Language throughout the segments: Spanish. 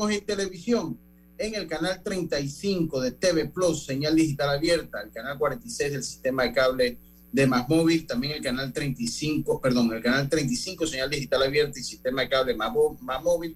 Estamos en televisión, en el canal 35 de TV Plus, señal digital abierta, el canal 46 del sistema de cable de Más Móvil, también el canal 35, perdón, el canal 35, señal digital abierta y sistema de cable Más, Más Móvil,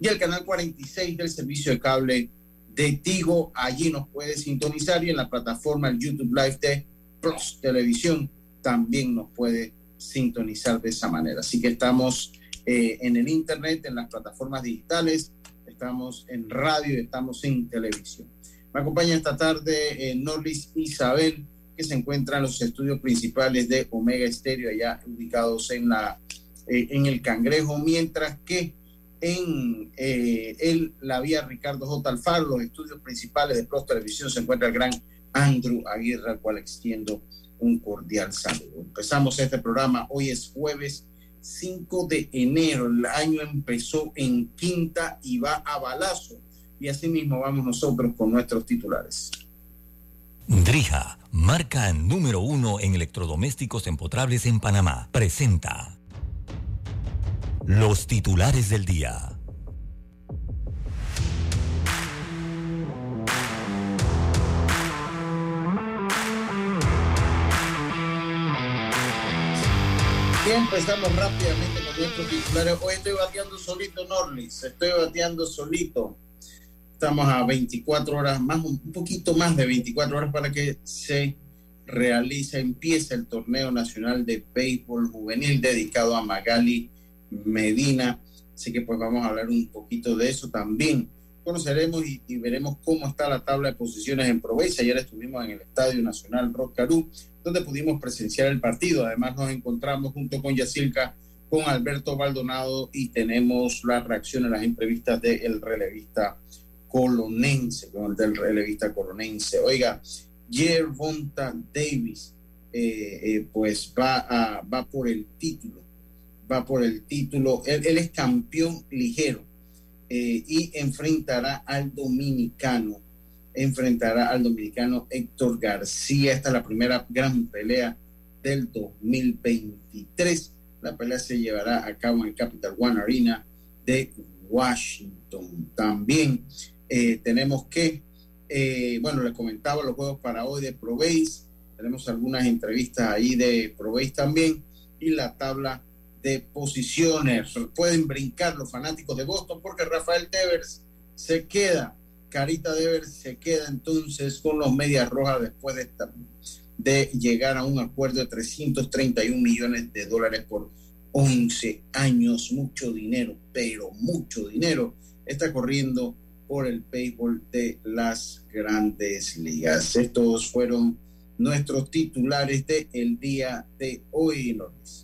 y el canal 46 del servicio de cable de Tigo. Allí nos puede sintonizar y en la plataforma el YouTube Live de Plus Televisión también nos puede sintonizar de esa manera. Así que estamos eh, en el Internet, en las plataformas digitales, estamos en radio, estamos en televisión. Me acompaña esta tarde eh, Norlis Isabel, que se encuentra en los estudios principales de Omega Estéreo, allá ubicados en, la, eh, en el Cangrejo, mientras que en eh, la vía Ricardo J. Alfaro, los estudios principales de Plus Televisión, se encuentra el gran Andrew Aguirre, al cual extiendo un cordial saludo. Empezamos este programa, hoy es jueves 5 de enero. El año empezó en quinta y va a balazo. Y así mismo vamos nosotros con nuestros titulares. Drija, marca número uno en electrodomésticos empotrables en Panamá, presenta los titulares del día. Empezamos rápidamente con nuestros titulares. Hoy estoy bateando solito, Norlis. Estoy bateando solito. Estamos a 24 horas más, un poquito más de 24 horas para que se realice, empiece el torneo nacional de béisbol juvenil dedicado a Magali Medina. Así que pues vamos a hablar un poquito de eso también. Conoceremos y, veremos cómo está la tabla de posiciones en Proveza. Ayer estuvimos en el Estadio Nacional Rocarú donde pudimos presenciar el partido. Además nos encontramos junto con Yacilca, con Alberto Baldonado y tenemos la reacción a las entrevistas del relevista colonense, del relevista colonense. Oiga, Davis, eh, eh, pues va, va por el título, va por el título, él, es campeón ligero eh, y enfrentará al dominicano enfrentará al dominicano Héctor García. Esta es la primera gran pelea del 2023. La pelea se llevará a cabo en el Capital One Arena de Washington. También eh, tenemos que, eh, bueno, les comentaba los juegos para hoy de Proveis. Tenemos algunas entrevistas ahí de Proveis también y la tabla de posiciones. Pueden brincar los fanáticos de Boston porque Rafael Devers se queda Carita Dever se queda entonces con los Medias Rojas después de, de llegar a un acuerdo de 331 millones de dólares por 11 años. Mucho dinero, pero mucho dinero está corriendo por el béisbol de las grandes ligas. Estos fueron nuestros titulares del el día de hoy, Loris.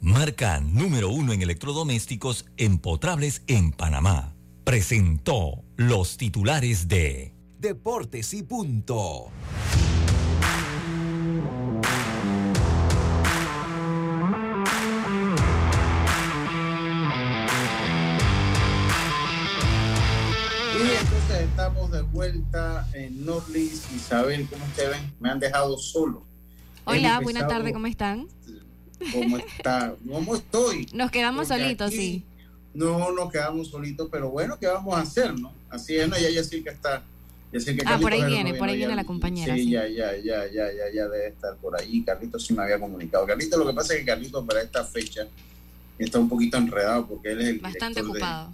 marca número uno en electrodomésticos empotrables en Panamá. Presentó los titulares de Deportes y Punto. Y entonces estamos de vuelta en Norlis. Isabel, ¿cómo ustedes ven? Me han dejado solo. Hola, buenas tardes, ¿cómo están? Cómo está, cómo estoy. Nos quedamos solitos, sí. No, nos quedamos solitos, pero bueno, ¿qué vamos a hacer, no? Así es, no, ya ya sí que está. Ya que ah, por ahí viene, por ahí viene la compañera. Sí, Ya, ya, ya, ya, ya, ya debe estar por ahí. Carlitos sí me había comunicado. Carlitos, lo que pasa es que Carlitos para esta fecha está un poquito enredado porque él es el Bastante ocupado.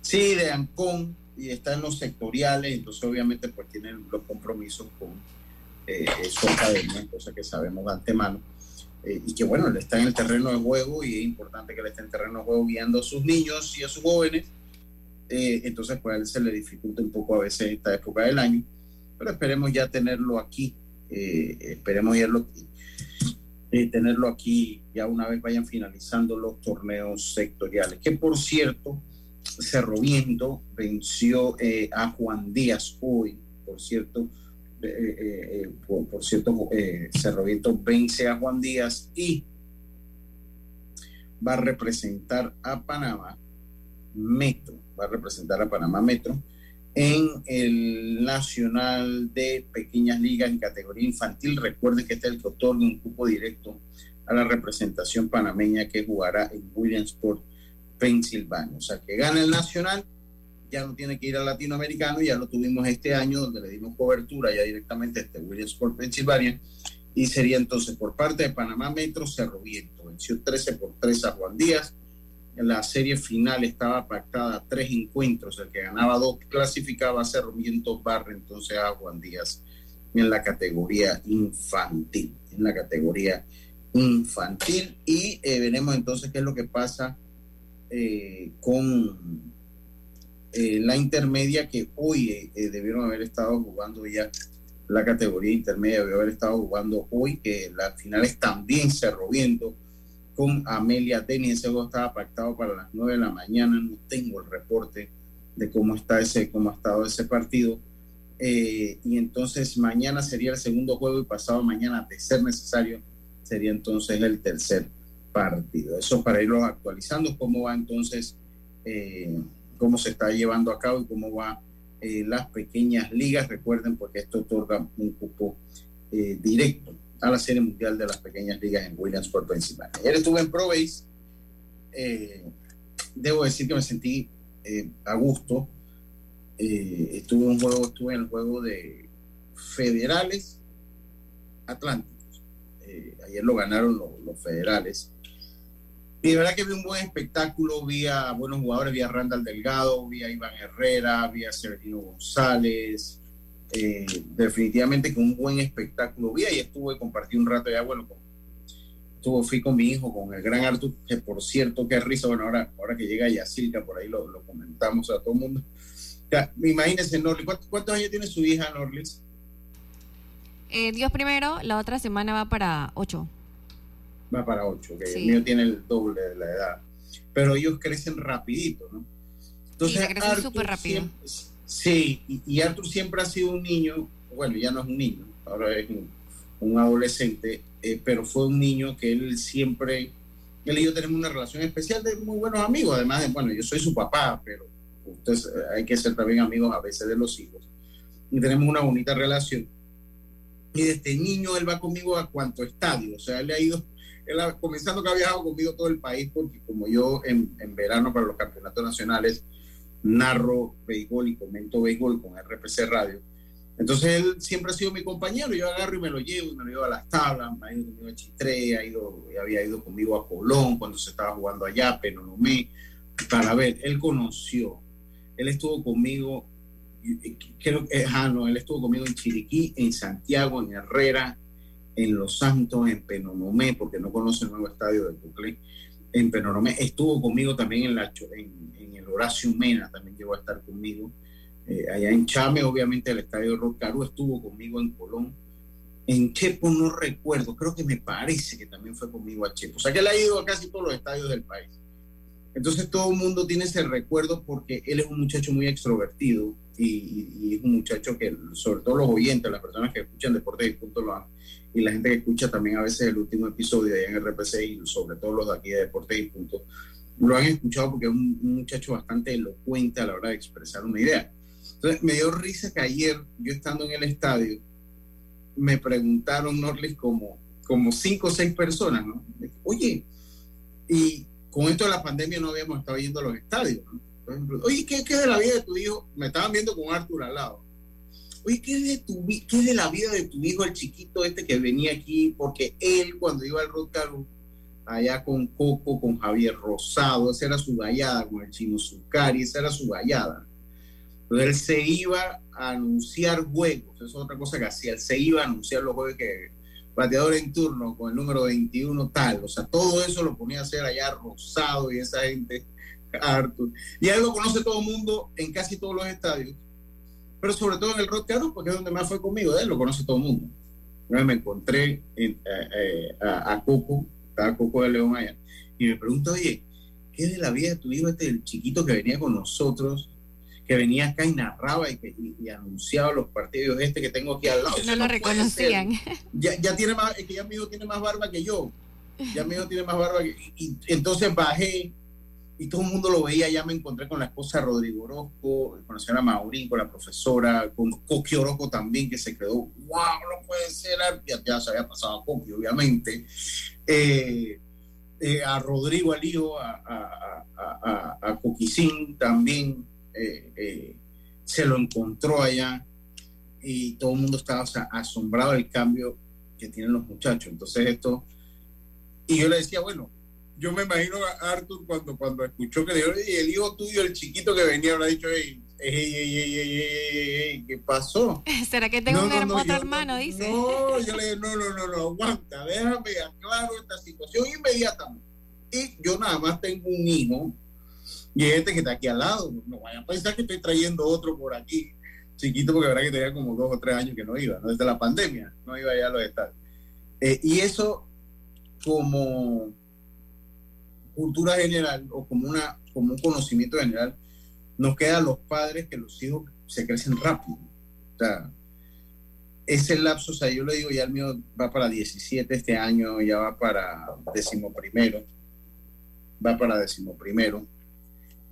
sí, de Ancón y está en los sectoriales, entonces obviamente pues tiene los compromisos con eh, su academia, cosa que sabemos de antemano. Eh, y que bueno, él está en el terreno de juego y es importante que él esté en el terreno de juego guiando a sus niños y a sus jóvenes. Eh, entonces, pues a él se le dificulta un poco a veces esta época del año, pero esperemos ya tenerlo aquí, eh, esperemos verlo, tenerlo aquí ya una vez vayan finalizando los torneos sectoriales, que por cierto, Cerro Viento venció a Juan Díaz hoy, por cierto, eh, eh, eh, por, cierto, Cerro Viento vence a Juan Díaz y va a representar a Panamá Metro, va a representar a Panamá Metro en el Nacional de Pequeñas Ligas en categoría infantil. Recuerde que este es el que otorga un cupo directo a la representación panameña que jugará en Williamsport, Pensilvania. O sea, que gana el Nacional ya no tiene que ir al latinoamericano, ya lo tuvimos este año donde le dimos cobertura ya directamente a este Williamsport, Pensilvania, y sería entonces por parte de Panamá Metro Cerro Viento, venció 13 por 3 a Juan Díaz, la serie final estaba pactada tres encuentros, el que ganaba dos clasificaba a Cerro Viento Barre entonces a Juan Díaz en la categoría infantil, en la categoría infantil, y eh, veremos entonces qué es lo que pasa eh, con eh, la intermedia que hoy eh, eh, debieron haber estado jugando ya la categoría intermedia, debió haber estado jugando hoy, que las finales también se Viento con Amelia Denny. Ese juego estaba pactado para las 9 de la mañana. No tengo el reporte de cómo está ese, cómo ha estado ese partido. y entonces mañana sería el segundo juego y pasado mañana, de ser necesario, sería entonces el tercer partido. Eso para irlo actualizando, cómo va entonces cómo se está llevando a cabo y cómo va eh, las pequeñas ligas. Recuerden, porque esto otorga un cupo eh, directo a la Serie Mundial de las Pequeñas Ligas en Williamsport, Pensilvania. Ayer estuve en Pro Base. Eh, debo decir que me sentí a gusto. estuve un juego, estuve en el juego de Federales Atlánticos. ayer lo ganaron los federales. Y de verdad que vi un buen espectáculo, vi a buenos jugadores, vi a Randall Delgado, vi a Iván Herrera, vi a Severino González. Eh, definitivamente que un buen espectáculo vi y estuve, compartí un rato ya, bueno, estuvo, fui con mi hijo, con el gran Artur, que por cierto, qué risa, bueno, ahora, ahora que llega Yacirca, por ahí lo, comentamos a todo el mundo. Ya, imagínense, ¿cuántos, años tiene su hija, Norlis? Eh, Dios primero, la otra semana va para ocho va para 8, que el mío tiene el doble de la edad. Pero ellos crecen rapidito, ¿no? Entonces, sí, crecen súper rápido. sí, y, Arthur siempre ha sido un niño, bueno, ya no es un niño, ahora es un, adolescente, eh, pero fue un niño que él siempre, él y yo tenemos una relación especial de muy buenos amigos, además de, bueno, yo soy su papá, pero entonces hay que ser también amigos a veces de los hijos. Y tenemos una bonita relación. Y desde niño él va conmigo a cuanto estadio, o sea, él le ha ido él, comenzando que ha viajado conmigo todo el país, porque como yo en, verano para los campeonatos nacionales narro béisbol y comento béisbol con RPC Radio, entonces él siempre ha sido mi compañero, yo agarro y me lo llevo, me lo llevo a las tablas, ha ido conmigo a Chitré, ha ido, había ido conmigo a Colón cuando se estaba jugando allá, Penonomé, para ver, él conoció, él estuvo conmigo, creo que, ah, no, él estuvo conmigo en Chiriquí, en Santiago, en Herrera, en Los Santos, en Penonomé, porque no conoce el nuevo estadio de Puclé, en Penonomé, estuvo conmigo también en, la, en, el Horacio Mena, también llegó a estar conmigo, eh, allá en Chame, obviamente el estadio de Rocaru estuvo conmigo en Colón, en Chepo no recuerdo, creo que me parece que también fue conmigo a Chepo, o sea que él ha ido a casi todos los estadios del país. Entonces todo el mundo tiene ese recuerdo porque él es un muchacho muy extrovertido y, es un muchacho que, sobre todo los oyentes, las personas que escuchan Deportes y Punto lo y la gente que escucha también a veces el último episodio de en RPC y sobre todo los de aquí de Deportes y Punto, lo han escuchado porque es un, muchacho bastante elocuente a la hora de expresar una idea. Entonces me dio risa que ayer, yo estando en el estadio, me preguntaron, Norlis, como, como cinco o seis personas, ¿no? Oye, y con esto de la pandemia no habíamos estado yendo a los estadios, ¿no? Oye, ¿qué, ¿qué, es de la vida de tu hijo? Me estaban viendo con Arthur al lado. Oye, ¿qué es, de tu, ¿qué es de la vida de tu hijo, el chiquito este que venía aquí? Porque él, cuando iba al Rotaru, allá con Coco, con Javier Rosado, esa era su gallada, con el chino Zucari, esa era su gallada. Entonces él se iba a anunciar juegos, eso es otra cosa que hacía, él se iba a anunciar los juegos que bateador en turno con el número 21 tal, o sea, todo eso lo ponía a hacer allá Rosado y esa gente Arthur. Y él lo conoce todo el mundo en casi todos los estadios, pero sobre todo en el Rock porque es donde más fue conmigo, él lo conoce todo el mundo. me encontré eh, eh, a, Coco, estaba Coco de León allá, y me pregunta, oye, ¿qué es de la vida de tu hijo, este el chiquito que venía con nosotros? que venía acá y narraba y, que, anunciaba los partidos este que tengo aquí al lado. No lo reconocían. Ya, ya, tiene más, es que ya mi hijo tiene más barba que yo. Ya mi hijo tiene más barba que y entonces bajé y todo el mundo lo veía, ya me encontré con la esposa de Rodrigo Orozco, con la señora Maurín, con la profesora, con Coqui Orozco también, que se quedó, wow, no puede ser, ya, se había pasado a Coqui, obviamente, eh, eh, a Rodrigo, al hijo, a, a, a, Coquicín también, eh, se lo encontró allá y todo el mundo estaba asombrado del cambio que tienen los muchachos. Entonces esto, y yo le decía, bueno, yo me imagino a Arthur cuando, cuando escuchó que dijo, y el hijo tuyo, el chiquito que venía, habrá dicho, ey, ey, ey, ey, ¿qué pasó? ¿Será que tengo un hermoso hermano? dice. No, yo le dije, no, no, no, no, aguanta, déjame aclaro esta situación inmediatamente. Y yo nada más tengo un hijo, y este que está aquí al lado, no vayan a pensar que estoy trayendo otro por aquí, chiquito, porque verdad que tenía como dos o tres años que no iba, ¿no? desde la pandemia, no iba allá a los estados. Eh, y eso como cultura general o como, una, como un conocimiento general, nos queda a los padres que los hijos se crecen rápido. O sea, ese lapso, o sea, yo le digo, ya el mío va para 17 este año, ya va para décimo primero, va para décimo primero,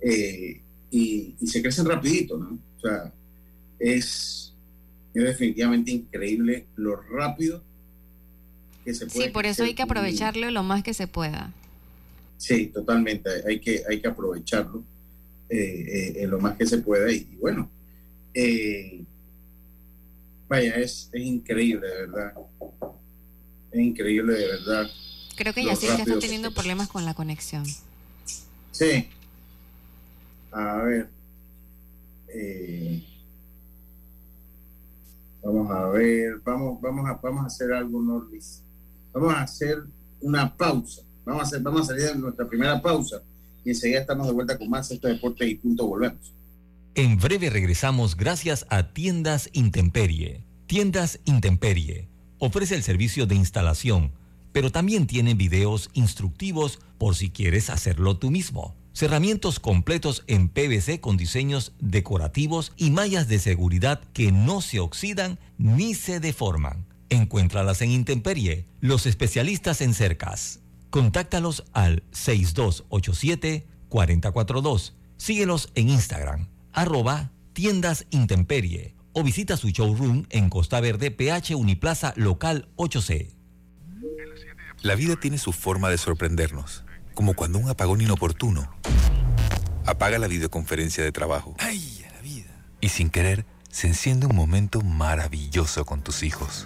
eh, y, se crecen rapidito, ¿no? O sea, es, es definitivamente increíble lo rápido que se puede. Sí, por eso hay que aprovecharlo lo más que se pueda. Sí, totalmente. Hay que, hay que aprovecharlo eh, eh, lo más que se pueda. Y, bueno, eh, vaya, es, increíble, de verdad. Es increíble, de verdad. Creo que ya sí que está teniendo problemas con la conexión. Sí. A ver. vamos a ver. Vamos, vamos, a, vamos a hacer algo, Norlis. Vamos a hacer una pausa Vamos a, salir de nuestra primera pausa y enseguida estamos de vuelta con más este deporte y punto volvemos. En breve regresamos gracias a Tiendas Intemperie. Tiendas Intemperie ofrece el servicio de instalación, pero también tiene videos instructivos por si quieres hacerlo tú mismo. Cerramientos completos en PVC con diseños decorativos y mallas de seguridad que no se oxidan ni se deforman. Encuéntralas en Intemperie, los especialistas en cercas. Contáctalos al 6287-4042. Síguelos en Instagram, arroba tiendas intemperie o visita su showroom en Costa Verde, PH Uniplaza Local 8C. La vida tiene su forma de sorprendernos, como cuando un apagón inoportuno apaga la videoconferencia de trabajo. ¡Ay, la vida! Y sin querer, se enciende un momento maravilloso con tus hijos.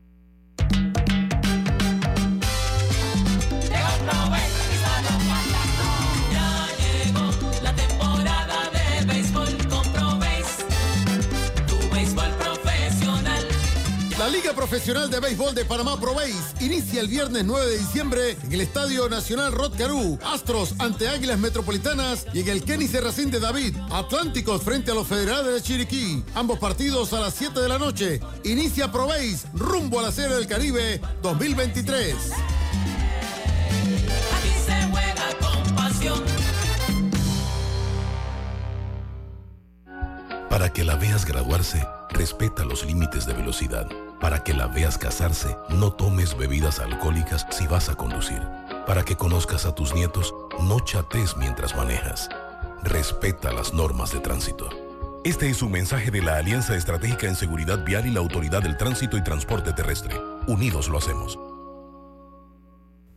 Profesional de Béisbol de Panamá Pro inicia el viernes 9 de diciembre en el Estadio Nacional Rod Astros ante Águilas Metropolitanas y en el Kenny Serracín de David. Atlánticos frente a los Federales de Chiriquí. Ambos partidos a las 7 de la noche. Inicia Pro rumbo a la Serie del Caribe 2023. Para que la veas graduarse, respeta los límites de velocidad. Para que la veas casarse, no tomes bebidas alcohólicas si vas a conducir. Para que conozcas a tus nietos, no chates mientras manejas. Respeta las normas de tránsito. Este es un mensaje de la Alianza Estratégica en Seguridad Vial y la Autoridad del Tránsito y Transporte Terrestre. Unidos lo hacemos.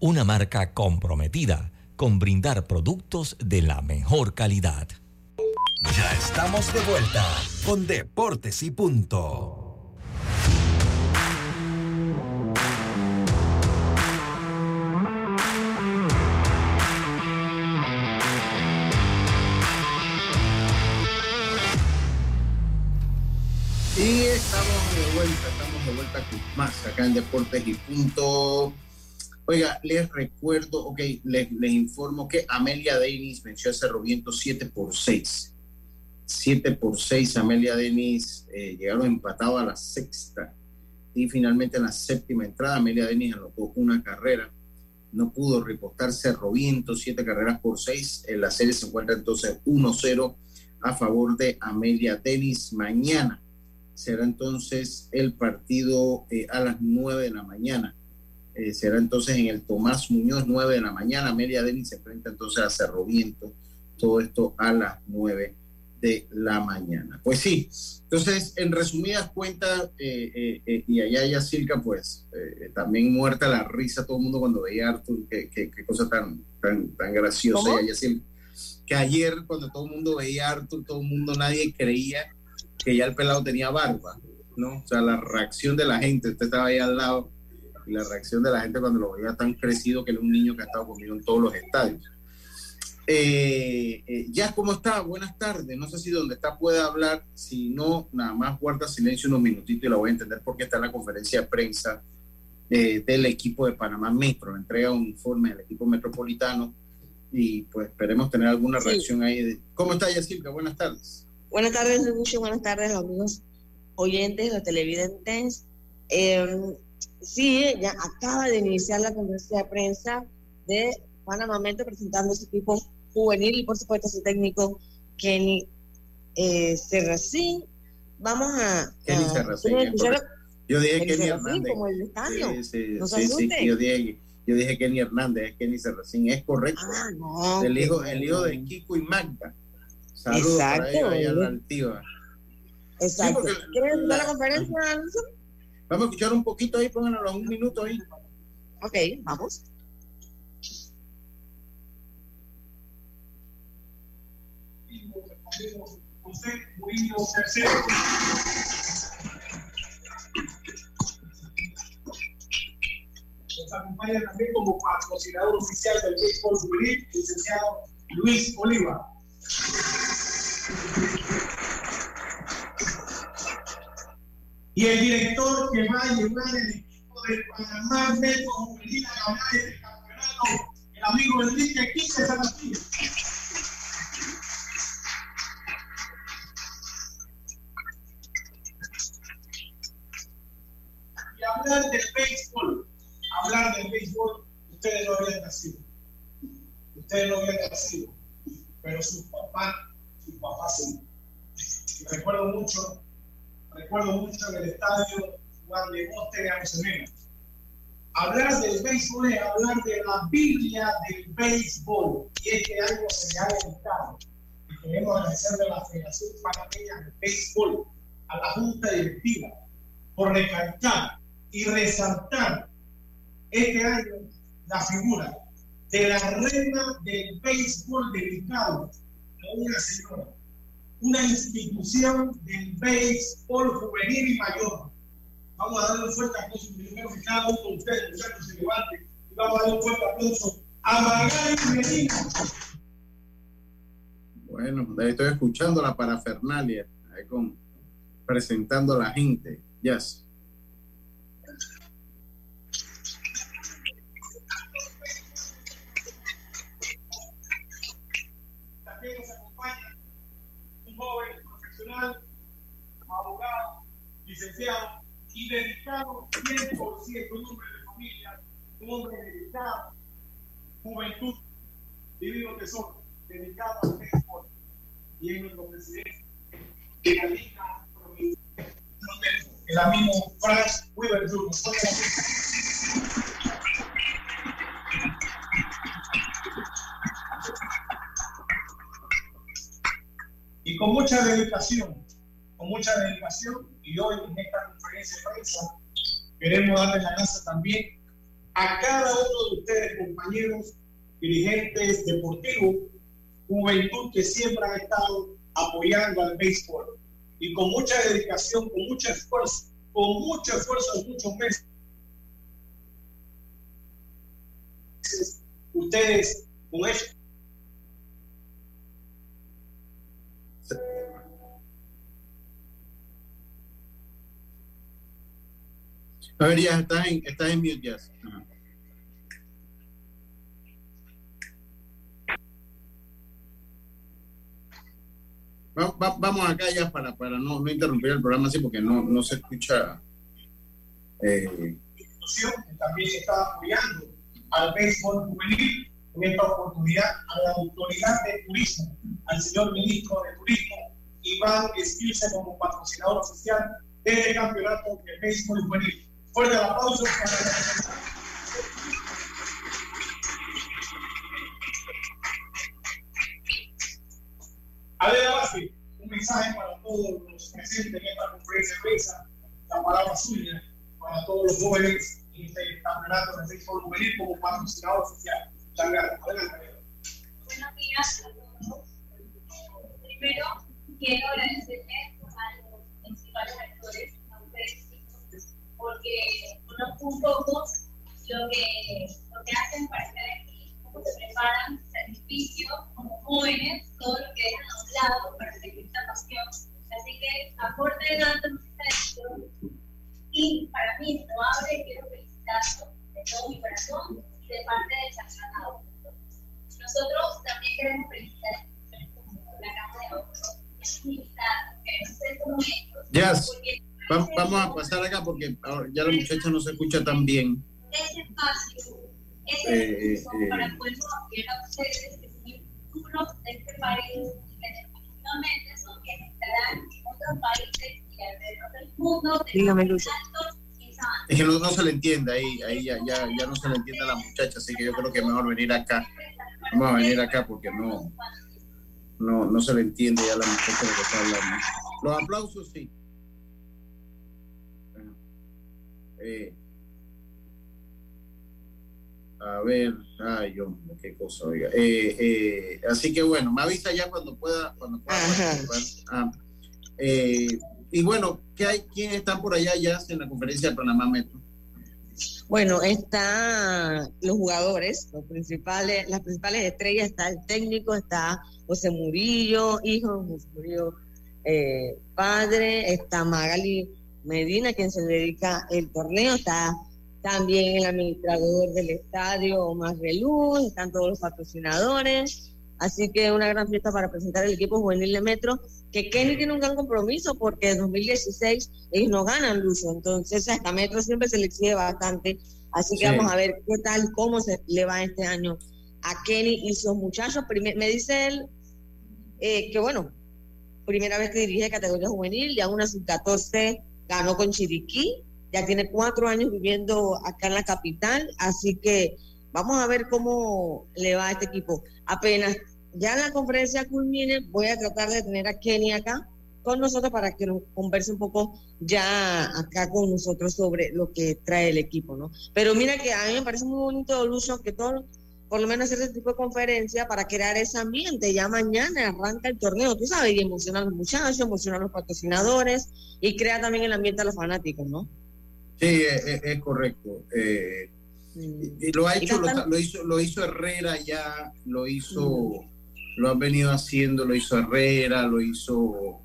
una marca comprometida con brindar productos de la mejor calidad. Ya estamos de vuelta con Deportes y Punto. Y estamos de vuelta, estamos de vuelta con más acá en Deportes y Punto. Oiga, les recuerdo, ok, les, informo que Amelia Denis venció a Cerro Viento 7 por 6. 7 por 6, Amelia Denis eh, llegaron empatados a la sexta. Y finalmente en la séptima entrada, Amelia Denis anotó una carrera. No pudo reportar Cerro Viento, 7 carreras por 6. En la serie se encuentra entonces 1-0 a favor de Amelia Denis. Mañana será entonces el partido eh, a las 9 de la mañana eh, será entonces en el Tomás Muñoz, 9 de la mañana. Media Denis se enfrenta entonces a Cerro Viento. Todo esto a las 9 de la mañana. Pues sí, entonces, en resumidas cuentas, eh, eh, y allá Yacilca, pues también muerta la risa todo el mundo cuando veía a Arthur, qué, cosa tan, tan, tan graciosa. que ayer, cuando todo el mundo veía a Arthur, todo el mundo, nadie creía que ya el pelado tenía barba, ¿no? O sea, la reacción de la gente, usted estaba ahí al lado y la reacción de la gente cuando lo veía tan crecido que era un niño que ha estado conmigo en todos los estadios. Eh, eh, ya, ¿cómo está? Buenas tardes. No sé si donde está puede hablar. Si no, nada más guarda silencio unos minutitos y la voy a entender porque está en la conferencia de prensa eh, del equipo de Panamá Metro. Entrega un informe del equipo metropolitano y pues esperemos tener alguna reacción ahí. ¿Cómo está, Yacirca? Buenas tardes. Buenas tardes, Lucho. Buenas tardes, amigos oyentes, los televidentes. Eh, sí, ya acaba de iniciar la conferencia de prensa de Panamá presentando su equipo juvenil y por supuesto su técnico Kenny eh, Serracín. Vamos a... Kenny Serracín. yo dije Kenny, Hernández. Como el estadio. Sí, sí, no sí, sí yo, dije, yo dije Kenny Hernández, es Kenny Serracín, es correcto. Ah, no. El hijo, el hijo de Kiko y Magda. Saludos Exacto. para ellos, la altiva. Exacto. ¿Quieres dar la conferencia, Alonso? Vamos a escuchar un poquito ahí, pónganlo un minuto ahí. Ok, vamos. Nos acompaña también como patrocinador oficial del béisbol juvenil, licenciado Luis Oliva. Y el director que va a llevar el equipo de Panamá Metro Juvenil a ganar este campeonato, el amigo Enrique Quince Salazar. Y hablar del béisbol, hablar del béisbol, ustedes no habían nacido. Ustedes no habían nacido, pero sus papás, sus papás sí. recuerdo mucho, recuerdo mucho en el estadio Juan de Coste de Arosemena. Hablar del béisbol es hablar de la Biblia del béisbol. Y es que algo se ha dedicado. Y queremos agradecerle a la Federación Panameña de Béisbol, a la Junta Directiva, por recalcar y resaltar este año la figura de la reina del béisbol dedicado a una señora, una institución del béisbol juvenil y mayor. Vamos a darle un fuerte aplauso primero que cada uno de ustedes, muchachos, se levante y vamos a darle un fuerte aplauso a Magali Medina. Bueno, estoy escuchando la parafernalia, ahí con, presentando a la gente. Yes. joven profesional, abogado, licenciado y dedicado 100%, un hombre de familia, un hombre dedicado, juventud, divino tesoro, dedicado al béisbol. Y es nuestro presidente de la Liga el amigo Frank Weaver Jr. y con mucha dedicación, con mucha dedicación, y hoy en esta conferencia de prensa queremos darle la gracias también a cada uno de ustedes, compañeros, dirigentes deportivos, juventud que siempre ha estado apoyando al béisbol y con mucha dedicación, con mucho esfuerzo, con mucho esfuerzo muchos meses. Ustedes con eso A ver, ya estás en, estás en mute, ya. Va, va, vamos acá ya para, para no, no, interrumpir el programa así porque no, no se escucha. Eh... que también está apoyando al béisbol juvenil en esta oportunidad a la autoridad de turismo, al señor ministro de turismo, Iván Esquilce como patrocinador oficial de este campeonato de béisbol juvenil. Fuerte el aplauso Adela Basi, un mensaje para todos los presentes en esta conferencia de prensa, la palabra suya para todos los jóvenes en este campeonato de béisbol juvenil como patrocinador oficial. Muchas gracias. Buenos días a todos. Primero, quiero agradecerle a los principales a porque conozco un poco lo que, lo que hacen para estar aquí, cómo se preparan, sacrificio, como jóvenes, todo lo que dejan a un lado para seguir esta pasión. Así que aporte de dándonos esta decisión y para mí, no abre, quiero felicitarlo de todo mi corazón y de parte del Sancionado. Nosotros también queremos felicitar a como la Cámara de Ahorro, militar, que no sé cómo ellos, yes. Vamos a pasar acá porque ya la muchacha no se escucha tan bien. Ese espacio, ese Eh, eh. para poder apoyar a ustedes que el futuro de este país y que definitivamente son quienes estarán en otros países y alrededor del mundo Dígame, de Luz. Es que no, no se le entiende ahí, ahí ya, ya, ya no se le entiende a la muchacha, así que yo creo que es mejor venir acá. Vamos a venir acá porque no, no, no se le entiende ya a la muchacha lo que está hablando. Los aplausos sí. Eh, a ver, ay, hombre, qué cosa, oiga. Eh, eh, así que bueno, me avisa ya cuando pueda, cuando pueda. Ah, eh, y bueno, ¿qué hay? ¿Quién está por allá ya en la conferencia de Panamá Metro? Bueno, están los jugadores, los principales, las principales estrellas, está el técnico, está José Murillo, hijo, José Murillo, padre, está Magali Medina, quien se dedica el torneo, está también el administrador del estadio, Omar Reluz, están todos los patrocinadores, así que una gran fiesta para presentar el equipo juvenil de Metro, que Kenny tiene un gran compromiso porque en 2016 ellos no ganan Lucho, entonces hasta Metro siempre se le exige bastante Así que Sí. vamos a ver qué tal, cómo se le va este año a Kenny y sus muchachos. Primer- me dice él eh, que, bueno, primera vez que dirige categoría juvenil, ya una sub-14 ganó con Chiriquí, ya tiene cuatro años viviendo acá en la capital, así que vamos a ver cómo le va a este equipo. Apenas ya la conferencia culmine, voy a tratar de tener a Kenny acá con nosotros para que nos converse un poco ya acá con nosotros sobre lo que trae el equipo, ¿no? Pero mira que a mí me parece muy bonito, Lucho, que todo, por lo menos hacer este tipo de conferencia para crear ese ambiente. Ya mañana arranca el torneo, tú sabes, y emociona a los muchachos, emociona a los patrocinadores y crea también el ambiente a los fanáticos, ¿no? Sí, es, es- es correcto. Eh, y y lo ha Y hecho, lo, hizo, lo hizo Herrera ya, lo hizo, lo han venido haciendo, lo hizo Herrera, lo hizo,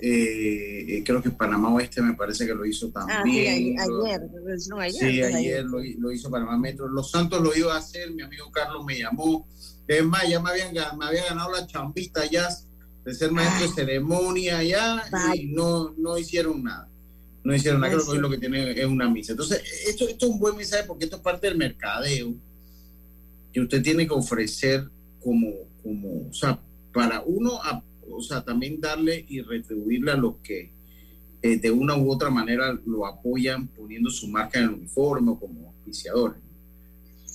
eh, eh, creo que Panamá Oeste me parece que lo hizo Ah, sí, también. a- lo- ayer, hicieron ayer. Sí, antes de ayer lo, lo hizo Panamá Metro. Los Santos lo iba a hacer, mi amigo Carlos me llamó. Es más, ya me, habían, me había ganado la chambita ya de ser maestro de ceremonia ya y no, no hicieron nada. No hicieron nada, creo que hoy lo que tiene es una misa. Entonces, esto, esto es un buen mensaje porque esto es parte del mercadeo que usted tiene que ofrecer como, como o sea, para uno, a- o sea, también darle y retribuirle a los que eh, de una u otra manera lo apoyan poniendo su marca en el uniforme o como auspiciadores.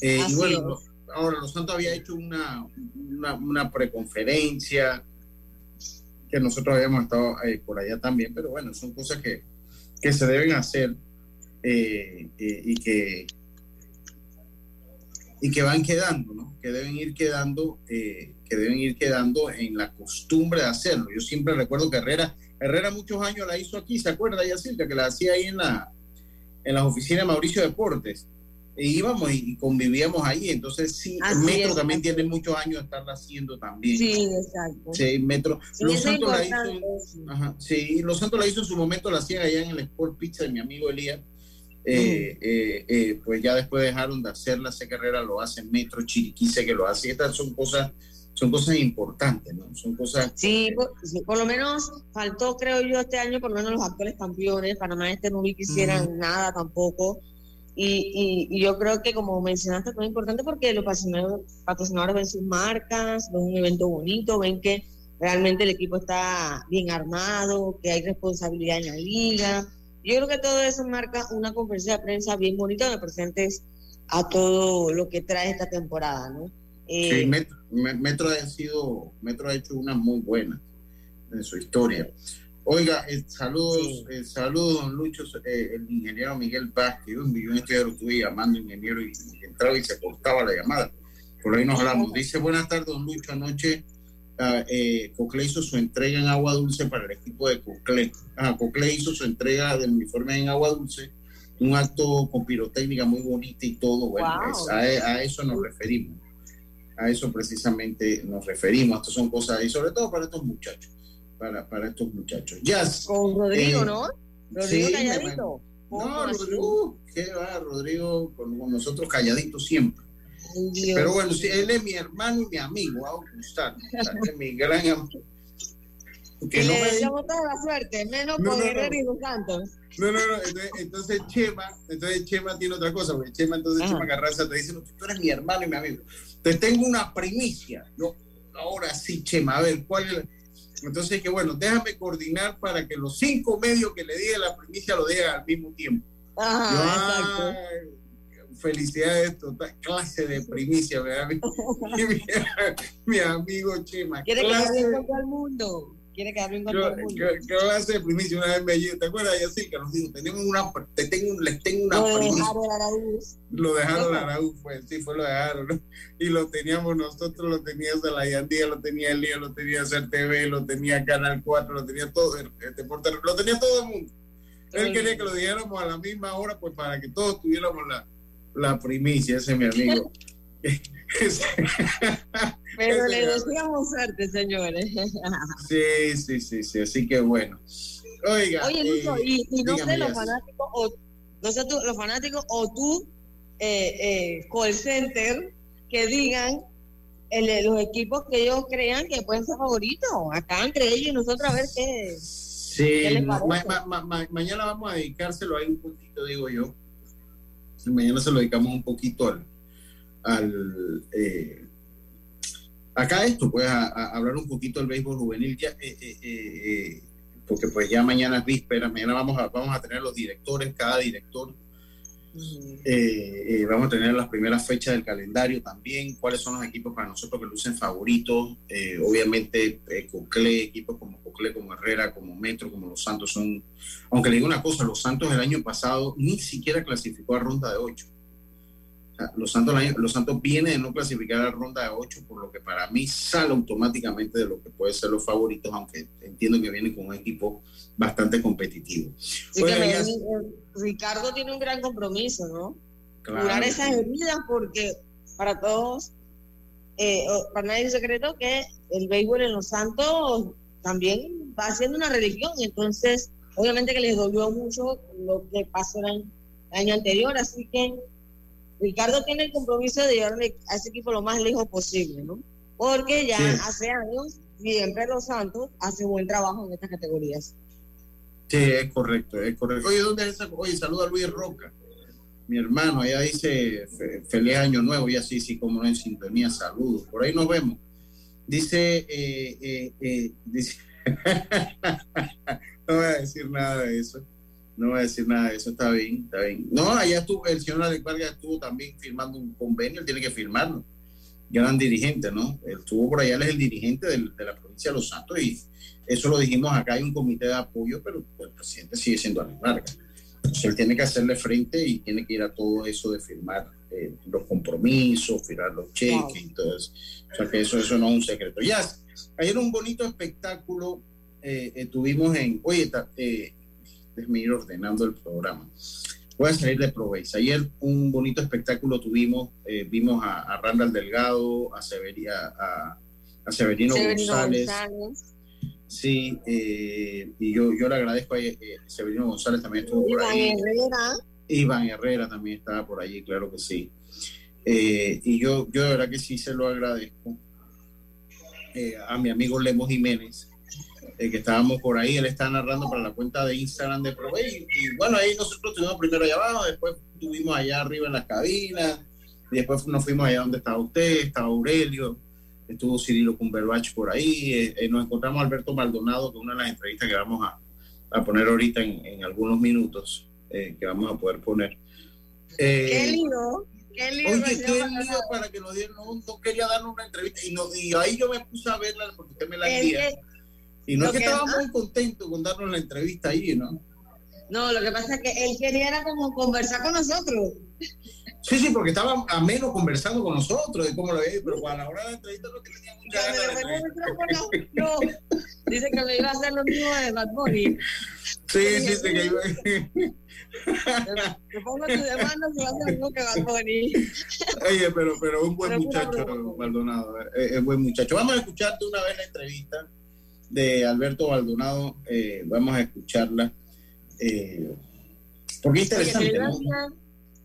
Eh, y bueno, ahora Los Santos había hecho una, una, una preconferencia que nosotros habíamos estado eh, por allá también, pero bueno, son cosas que, que se deben hacer y que y que van quedando, ¿no? Que deben ir quedando, eh, que deben ir quedando en la costumbre de hacerlo. Yo siempre recuerdo que Herrera, Herrera muchos años la hizo aquí, ¿se acuerda, Yacirca? Que la hacía ahí en la en las oficinas de Mauricio Deportes. E íbamos y, convivíamos ahí, entonces sí, Así Metro es, también tiene muchos años de estarla haciendo también. Sí, exacto. Sí, Metro. Sí, Los Santos la hizo. Ajá, sí, Los Santos la hizo en su momento, la hacían allá en el Sport Pizza de mi amigo Elías. Eh, eh, eh, pues ya después dejaron de hacerla, sé que Herrera lo hace, Metro, Chiriquí sé que lo hace. Estas son cosas, son cosas importantes, ¿no? Son cosas. Sí por, sí, por lo menos faltó, creo yo, este año, por lo menos los actuales campeones. Panamá este no vi que hicieran nada tampoco. Y, y, y yo creo que, como mencionaste, es muy importante porque los patrocinadores, patrocinadores ven sus marcas, ven un evento bonito, ven que realmente el equipo está bien armado, que hay responsabilidad en la liga. Yo creo que todo eso marca una conferencia de prensa bien bonita donde presentes a todo lo que trae esta temporada, ¿no? Eh, Sí, Metro, Me- Metro ha sido, Metro ha hecho una muy buena en su historia. Oiga, eh, saludos, eh, saludos, don Lucho, eh, el ingeniero Miguel Vázquez. En este día lo estuve llamando ingeniero y, entraba y se cortaba la llamada. Por ahí nos hablamos. Dice, buenas tardes, don Lucho. Anoche ah, eh, Cocle hizo su entrega en agua dulce para el equipo de Cocle. Ah, Cocle hizo su entrega del uniforme en agua dulce. Un acto con pirotécnica muy bonita y todo. Bueno, Wow. es- a, a eso nos referimos. A eso precisamente nos referimos. Estas son cosas, y sobre todo para estos muchachos. Para, para estos muchachos. Jazz. Con Rodrigo, Eh, ¿no? Rodrigo sí, calladito. No, Rodrigo, qué va, Rodrigo, con, con nosotros calladitos siempre. Dios. Pero bueno, sí, él es mi hermano y mi amigo, a gustar. Es mi gran amigo. Que no le me- toda la suerte, menos No, con no. Guerrero y los Santos. No, no, no. Entonces, entonces Chema, entonces Chema tiene otra cosa, porque Chema, entonces Chema Carranza te dice, no, tú eres mi hermano y mi amigo. Te tengo una primicia. Yo, ahora sí, Chema, a ver, ¿cuál es la- Entonces, que bueno, déjame coordinar para que los cinco medios que le diga la primicia lo digan al mismo tiempo. Ajá, Yo, ay, felicidades, total, clase de primicia, ¿verdad? Mi, mi- mi amigo Chema. Quiere clase- bien con todo el mundo. Quiere todo el mundo. ¿Qué qué clase de primicia? Una vez me llegó, ¿te acuerdas, Yacirca? Nos dijo, tenemos una, te tengo, les tengo una Lo primicia. Harold Araúz. Lo dejaron a Araúz, pues, sí, fue lo dejaron. ¿no? Y lo teníamos nosotros, lo tenía la Yandía, lo tenía Elías, lo tenía TV, lo tenía Canal 4, lo tenía todo, el, Deporte- lo tenía todo el mundo. Él Sí. quería que lo dijéramos a la misma hora, pues para que todos tuviéramos la, la primicia, ese es mi amigo. Pero Ese le deseamos suerte, señores. sí, sí, sí, sí, así que bueno. Oiga, Oye, Lucho, eh, y, y no sé, los fanáticos, o, no sé tú, los fanáticos o tú, eh, eh, call center, que digan el- los equipos que ellos crean que pueden ser favoritos, acá entre ellos y nosotros a ver qué. Sí, ¿Qué les no, ma- parece? ma- ma- ma- mañana vamos a dedicárselo ahí un poquito, digo yo. mañana se lo dedicamos un poquito al, al eh, acá esto, pues a, a hablar un poquito del béisbol juvenil, ya, eh, eh, eh, porque pues ya mañana es víspera, mañana vamos a, vamos a tener los directores, cada director eh, eh, vamos a tener las primeras fechas del calendario también, cuáles son los equipos para nosotros que lucen favoritos. Eh, obviamente, eh, Cocle, equipos como Cocle, como Herrera, como Metro, como Los Santos son. Aunque le digo una cosa, Los Santos el año pasado ni siquiera clasificó a ronda de 8. Los, Santos, los Santos viene de no clasificar a ronda de 8, por lo que para mí sale automáticamente de lo que puede ser los favoritos, aunque entiendo que vienen con un equipo bastante competitivo. Que me- Ricardo tiene un gran compromiso, ¿no? Claro Curar esas heridas porque para todos, eh, para nadie es secreto que el béisbol en Los Santos también va siendo una religión, entonces obviamente que les dolió mucho lo que pasó el año anterior, así que Ricardo tiene el compromiso de llevarle a ese equipo lo más lejos posible, ¿no? Porque ya Sí. hace años siempre Los Santos hace buen trabajo en estas categorías. Sí, es correcto, es correcto. Oye, ¿dónde es esa? Oye, saluda a Luis Roca, mi hermano, allá dice fe- feliz año nuevo, y así, sí, como no en sintonía, saludos. Por ahí nos vemos. Dice, eh, eh, eh, dice, no voy a decir nada de eso. No voy a decir nada de eso, está bien, está bien. No, allá estuvo, el señor Alex Vargas estuvo también firmando un convenio, él tiene que firmarlo. Gran dirigente, ¿no? Él estuvo por allá, él es el dirigente del- de la provincia de Los Santos y eso lo dijimos acá, hay un comité de apoyo, pero el presidente sigue siendo Alex Vargas. Entonces él tiene que hacerle frente y tiene que ir a todo eso de firmar eh, los compromisos, firmar los cheques y todo eso. O sea que eso, eso no es un secreto. Ya, ayer un bonito espectáculo eh, eh, tuvimos en, oye, ta- eh, déjame ir ordenando el programa. Voy a salir de Proveis. Ayer un bonito espectáculo tuvimos, eh, vimos a, a Randall Delgado, a, Severi- a, Severino, Severino González. González. Sí, eh, y yo, yo le agradezco a eh, Severino González, también estuvo por Iván ahí. Herrera. Iván Herrera también estaba por allí, claro que sí. Y yo, yo de verdad que sí se lo agradezco a mi amigo Lemo Jiménez, eh, que estábamos por ahí, él está narrando para la cuenta de Instagram de Provey. Y, bueno, ahí nosotros estuvimos primero allá abajo, después estuvimos allá arriba en las cabinas, y después nos fuimos allá donde estaba usted, estaba Aurelio, estuvo Cirilo Cumberbach por ahí, eh, eh, nos encontramos a Alberto Maldonado, que una de las entrevistas que vamos a, a poner ahorita en, en algunos minutos, eh, que vamos a poder poner. Eh, Qué lindo. Qué lindo. Oye, qué lío para que nos dieran, no, no quería darnos una entrevista y, no, y ahí yo me puse a verla porque usted me la envía. Y no lo es que que- estaba muy contento con darnos la entrevista ahí, ¿no? No, lo que pasa es que él quería era como conversar con nosotros. Sí, sí, porque estaba ameno conversando con nosotros de cómo lo veía, pero a la hora de la entrevista no tenía mucha ganas de no. Dice que me iba a hacer lo mismo de Bad Bunny. Sí, sí, sí, que iba- Te pongo tu demanda y va a hacer lo mismo que Bad Bunny. Oye, pero, pero un buen Pero muchacho. Maldonado, eh, es buen muchacho. Vamos a escuchar de una vez la entrevista de Alberto Maldonado, eh, vamos a escucharla. eh, porque es Oye, te interesante, la, ¿no?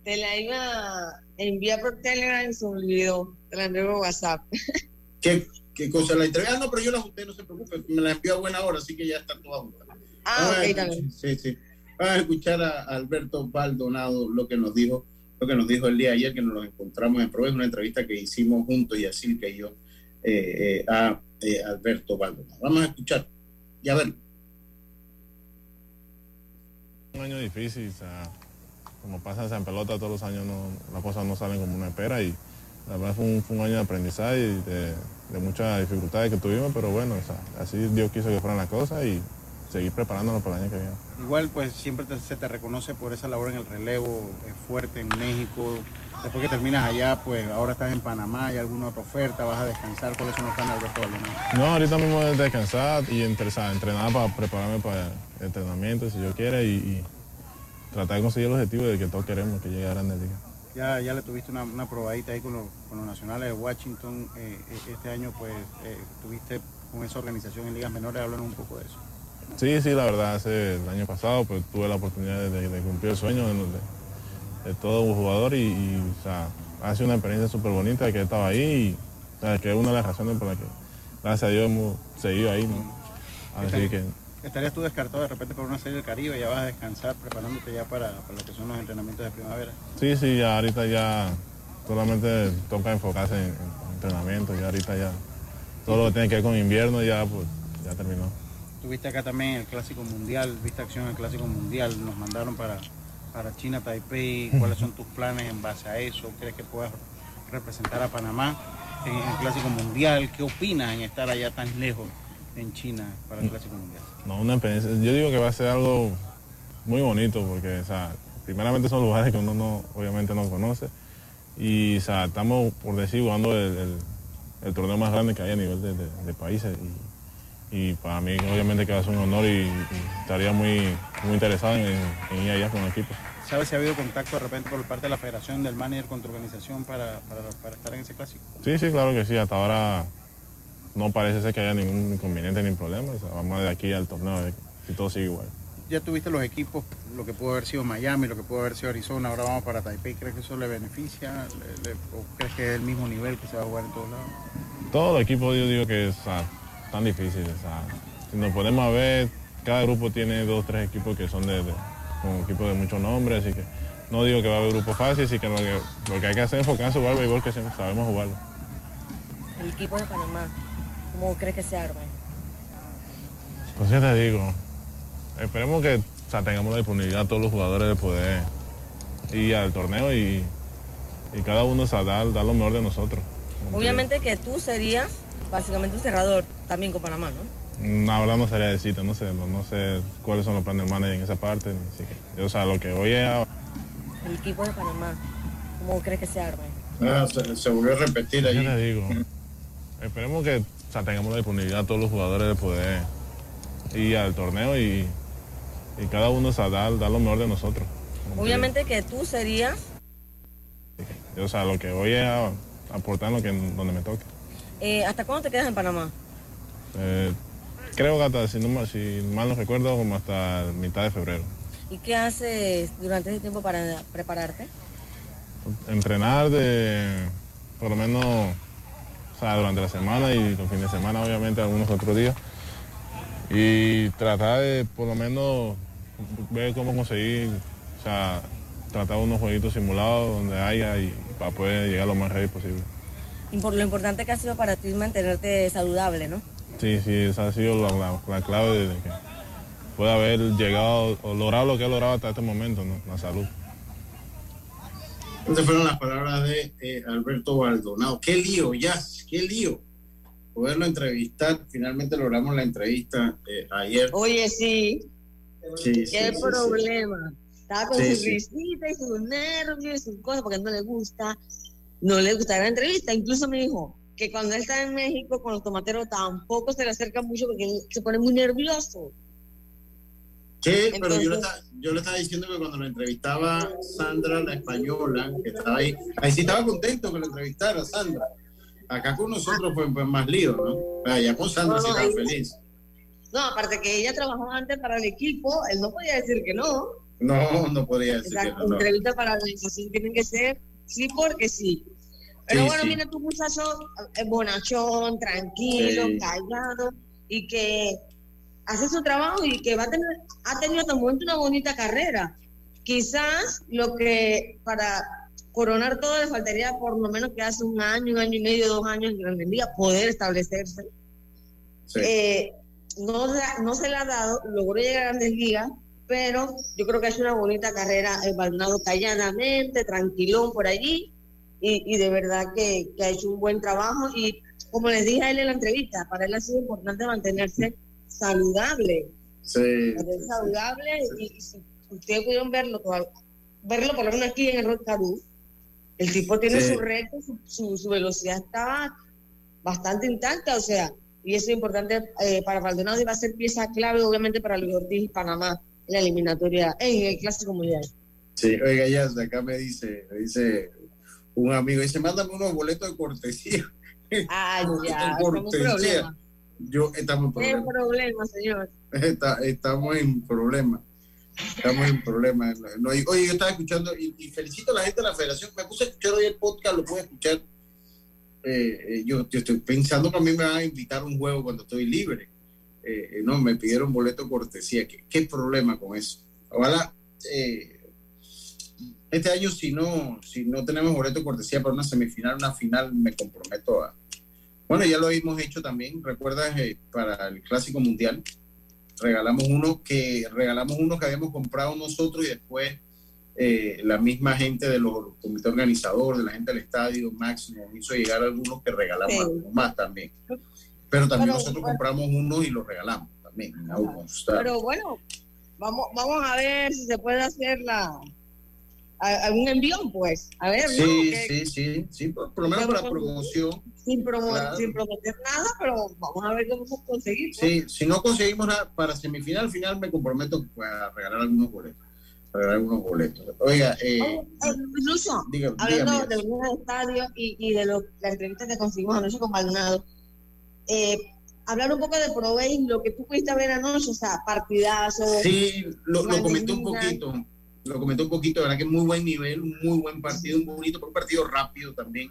te la iba a enviar por Telegram y se olvidó. Te la envié por WhatsApp. ¿Qué, qué cosa la entrega? Ah, no, pero yo la junté, no se preocupe, me la envió a buena hora, así que ya está toda junta. Ah, Vamos a ok, también. Sí, sí. Vamos a escuchar a Alberto Maldonado lo que nos dijo, lo que nos dijo el día de ayer, que nos encontramos en Proves, una entrevista que hicimos juntos y así que yo eh, eh, a eh, Alberto Maldonado. Vamos a escuchar y a ver. Un año difícil, o sea, como pasa en pelota todos los años, las cosas no salen como uno espera y la verdad fue un, fue un año de aprendizaje y de, de muchas dificultades que tuvimos, pero bueno, o sea, así Dios quiso que fueran las cosas y seguir preparándonos para el año que viene. Igual pues siempre te- se te reconoce por esa labor en el relevo, es fuerte en México. Después que terminas allá, pues ahora estás en Panamá, hay alguna otra oferta, vas a descansar, ¿cuáles son los planes de Maldonado? No, ahorita mismo es descansar y entre- o sea, entrenar para prepararme para el entrenamiento si yo quiera y, y tratar de conseguir el objetivo de que todos queremos que llegue a Grandes Ligas. Ya, ya le tuviste una, una probadita ahí con, los- con los nacionales de Washington. eh, eh, este año pues eh, tuviste con esa organización en ligas menores, háblanos un poco de eso. Sí, sí, la verdad, hace el año pasado pues tuve la oportunidad de, de cumplir el sueño de, de- de todo un jugador y, y, o sea, ha sido una experiencia súper bonita que he estado ahí y o sea, que es una de las razones por las que, gracias a Dios, hemos seguido ahí. ¿no? Así que ¿Estarías tú descartado de repente por una serie del Caribe? ¿Ya vas a descansar preparándote ya para, para lo que son los entrenamientos de primavera? Sí, sí, ya ahorita ya solamente toca enfocarse en, en entrenamiento, ya ahorita ya todo lo que tiene que ver con invierno ya pues ya terminó. Tuviste acá también el Clásico Mundial, viste acción en el Clásico Mundial, nos mandaron para, para China, Taipei, ¿cuáles son tus planes en base a eso? ¿Crees que puedas representar a Panamá en el Clásico Mundial? ¿Qué opinas en estar allá tan lejos en China para el Clásico Mundial? No, una experiencia. Yo digo que va a ser algo muy bonito porque, o sea, primeramente son lugares que uno no, obviamente no conoce y, o sea, estamos, por decir, jugando el, el- torneo más grande que hay a nivel de, de- países y para mí, obviamente, que va a ser un honor y, y estaría muy, muy interesado en, en ir allá con el equipo. ¿Sabes si ha habido contacto de repente por parte de la federación, del manager con tu organización para, para, para estar en ese clásico? Sí, sí, claro que sí. Hasta ahora no parece ser que haya ningún inconveniente ni problema. O sea, vamos de aquí al torneo si todo sigue igual. Ya tuviste los equipos, lo que pudo haber sido Miami, lo que pudo haber sido Arizona, ahora vamos para Taipei. ¿Crees que eso le beneficia? ¿Le- le- ¿O crees que es el mismo nivel que se va a jugar en todos lados? Todos los equipos yo digo que es tan difícil. O sea, si nos podemos ver, cada grupo tiene dos, tres equipos que son de, de- con equipos de mucho nombre, así que no digo que va a haber grupos fáciles, así que lo que, lo que hay que hacer es enfocarse en jugar béisbol que sabemos jugarlo. El equipo de Panamá, ¿cómo crees que se arma? Pues ya te digo, esperemos que o sea, tengamos la disponibilidad todos los jugadores de poder ir al torneo y, y cada uno o sea, dar, dar lo mejor de nosotros. Obviamente que tú serías básicamente un cerrador también con Panamá, ¿no? Verdad no sería decirte, no sé, no, no sé cuáles son los planes del manager en esa parte, ni siquiera. O sea, lo que voy a... El equipo de Panamá, ¿cómo crees que se arma? Ah, se, se volvió a repetir Ya ahí. te digo, esperemos que o sea, tengamos la disponibilidad todos los jugadores de poder ir al torneo y, y cada uno o sea, dar, dar lo mejor de nosotros. Obviamente que tú serías O sea, lo que voy a aportar en lo que, donde me toque. Eh, ¿Hasta cuándo te quedas en Panamá? Eh, creo que hasta, si, no, mal- si mal no recuerdo, como hasta mitad de febrero. ¿Y qué haces durante ese tiempo para prepararte? Entrenar de, por lo menos, o sea, durante la semana y los fines de semana, obviamente, algunos otros días. Y tratar de, por lo menos, ver cómo conseguir, o sea, tratar unos jueguitos simulados donde haya y para poder llegar lo más ready posible. Y por lo importante que ha sido para ti mantenerte saludable, ¿no? Sí, sí, esa ha sido la, la- la clave de que pueda haber llegado o logrado lo que he logrado hasta este momento, ¿no? La salud. Estas fueron las palabras de eh, Alberto Baldonado. Qué lío, ya, qué lío. Poderlo entrevistar, finalmente logramos la entrevista eh, ayer. Oye, sí. Sí, ¿Qué sí, sí, sí. problema? Estaba con Sí, su sí. risita y sus nervios y sus cosas porque no le gusta. No le gusta la entrevista. Incluso me dijo que cuando él está en México con los tomateros tampoco se le acerca mucho porque él se pone muy nervioso. Sí, pero yo le, Entonces- estaba, yo le estaba diciendo que cuando lo entrevistaba Sandra, la española, que estaba ahí, ahí sí estaba contento que lo entrevistara Sandra. Acá con nosotros fue, fue más lío, ¿no? Allá con Sandra No, sí estaba feliz. No, aparte que ella trabajaba antes para el equipo, él no podía decir que no. No, no podía decir que no, entrevistas para la organización tienen que ser sí porque sí. Pero Sí, bueno, sí. mira, tu muchacho eh, bonachón, tranquilo, Sí. callado y que hace su trabajo y que va a tener, ha tenido hasta el momento una bonita carrera. Quizás lo que para coronar todo le faltaría por lo menos que hace un año, un año y medio, dos años en Grandes Ligas, poder establecerse. Eh, no, se- no se le ha dado, logró llegar a Grandes Ligas, pero yo creo que ha hecho una bonita carrera, eh, Baldonado calladamente, tranquilón por allí, y, y de verdad que, que ha hecho un buen trabajo. Y como les dije a él en la entrevista, para él ha sido importante mantenerse saludable, Sí, mantenerse saludable, y, y si ustedes pudieron verlo, verlo por lo menos aquí en el Rock el tipo tiene Sí. su reto, su, su, su velocidad está bastante intacta, o sea, y eso es importante eh, para Maldonado y va a ser pieza clave, obviamente, para Luis Ortiz y Panamá en la eliminatoria, en el Clásico Mundial. Sí, oiga, ya de acá me dice, me dice un amigo, dice, mándame unos boletos de cortesía. Ah, ya, cortesía. problema. Yo, estamos en ¿Qué problema. problema, señor? Está- estamos en problema. Estamos en problema. No, y- oye, yo estaba escuchando y, y felicito a la gente de la federación. Me puse a escuchar hoy el podcast, lo pude escuchar. Eh, eh, yo, yo estoy pensando que a mí me van a invitar a un juego cuando estoy libre. Eh, no, me pidieron boleto cortesía. ¿Qué, qué problema con eso? Ojalá, eh, este año si no, si no tenemos boleto cortesía para una semifinal, una final, me comprometo a... Bueno, ya lo hemos hecho también, recuerdas, eh, para el Clásico Mundial, regalamos uno que regalamos uno que habíamos comprado nosotros y después eh, la misma gente de los comités organizadores, de la gente del estadio, Max nos hizo llegar algunos que regalamos Sí. algunos más también. Pero también Pero, nosotros bueno. compramos unos y los regalamos también. Pero bueno, vamos, vamos a ver si se puede hacer la algún envión, pues. A ver. Sí, sí, sí, sí, por, por lo menos para promoción. sin, promo- Claro. sin prometer nada, pero vamos a ver podemos conseguir. pues. Sí, si no conseguimos nada para semifinal, al final me comprometo a regalar algunos boletos. a regalar algunos boletos. Oiga, eh, Oye, eh, Lucho, diga- hablando de venir al estadio y, y de lo, la entrevista que conseguimos anoche con Maldonado, eh, hablar un poco de Provey, lo que tú pudiste ver anoche, o sea, partidazo. Sí, lo, lo comenté un poquito, lo comenté un poquito, verdad que muy buen nivel, un muy buen partido, un bonito, un partido rápido también.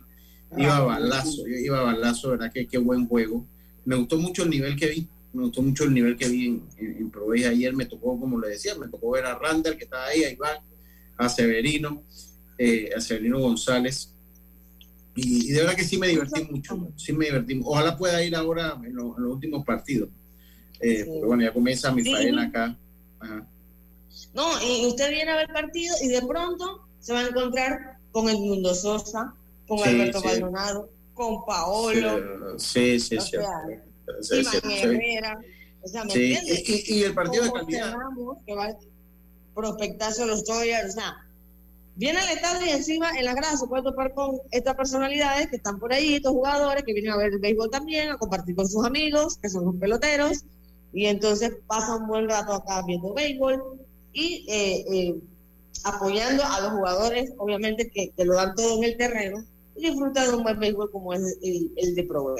Iba a balazo, iba a balazo, verdad que qué buen juego. Me gustó mucho el nivel que vi, me gustó mucho el nivel que vi en, en, en Provey ayer, me tocó, como le decía, me tocó ver a Randall que estaba ahí, a Iván, a Severino, eh, a Severino González. Y, y de verdad que sí me divertí mucho, sí me divertí. Ojalá pueda ir ahora en, lo- en los últimos partidos. Eh, Porque bueno, ya comienza mi Sí. faena acá. Ajá. No, y usted viene a ver partido y de pronto se va a encontrar con el Mundo Sosa, con Sí, Alberto sí. Maldonado, con Paolo, Sí, sí, o sí. sea, Sí, sí, sí. Herrera. O sea, ¿me Sí, entiendes? y- y- y el partido de calidad. Ramos, que va a prospectarse a los Dodgers, o sea, viene al estadio y encima en la grada se puede topar con estas personalidades que están por ahí, estos jugadores que vienen a ver el béisbol también, a compartir con sus amigos, que son los peloteros, y entonces pasa un buen rato acá viendo béisbol y eh, eh, apoyando a los jugadores, obviamente que, que lo dan todo en el terreno, y disfrutan de un buen béisbol como es el, el de Pro.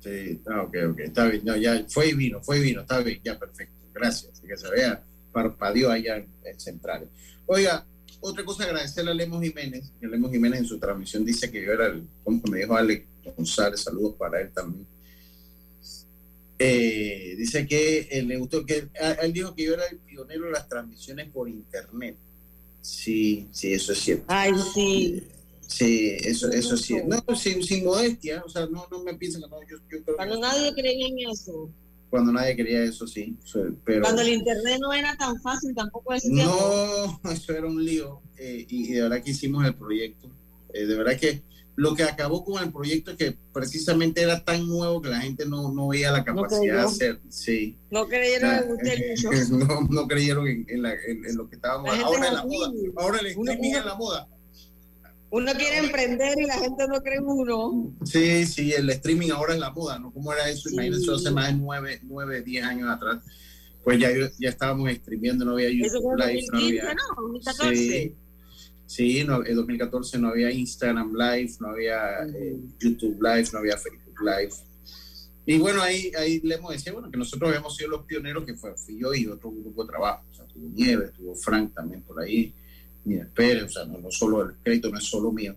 Sí, ah, ok, ok, está bien. No, ya fue y vino, fue y vino, está bien, ya perfecto. Gracias. Que se vea, parpadeó allá en, en Centrales. Oiga, otra cosa, agradecerle a Lemos Jiménez, que Lemos Jiménez en su transmisión dice que yo era el, como me dijo Alex González, saludos para él también. Eh, dice que eh, le gustó, que a- él dijo que yo era el pionero de las transmisiones por internet. Sí, sí, eso es cierto. Ay, sí. Sí, eso, eso sí. No, sin, sin modestia, o sea, no, no me piensen que no, yo, yo creo que Cuando nadie creía en eso. Cuando nadie quería eso, sí. Pero Cuando el internet no era tan fácil tampoco no, eso era un lío. eh, y, y de verdad que hicimos el proyecto. Eh, de verdad que lo que acabó con el proyecto es que precisamente era tan nuevo que la gente no, no veía la capacidad de hacer. Sí. No creyeron en usted, no, no creyeron en, en la- en- en lo que estábamos La ahora en la moda. Ahora el streaming es la moda. Uno quiere emprender y la gente no cree en uno. Sí, sí, el streaming ahora es la moda, ¿no? ¿Cómo era eso? Sí. Imagínense, hace más de nueve, nueve, diez años atrás. Pues ya, ya estábamos streameando, no había YouTube Live, no 2015, había... ¿no? 2014. Sí, sí no, en 2014 no había Instagram Live, no había eh, YouTube Live, no había Facebook Live. Y bueno, ahí, ahí le hemos decía, bueno, que nosotros habíamos sido los pioneros, que fue, fui yo y otro grupo de trabajo. O sea, tuvo Nieves, tuvo Frank también por ahí, Nieves Pérez, o sea, no, no solo el crédito no es solo mío.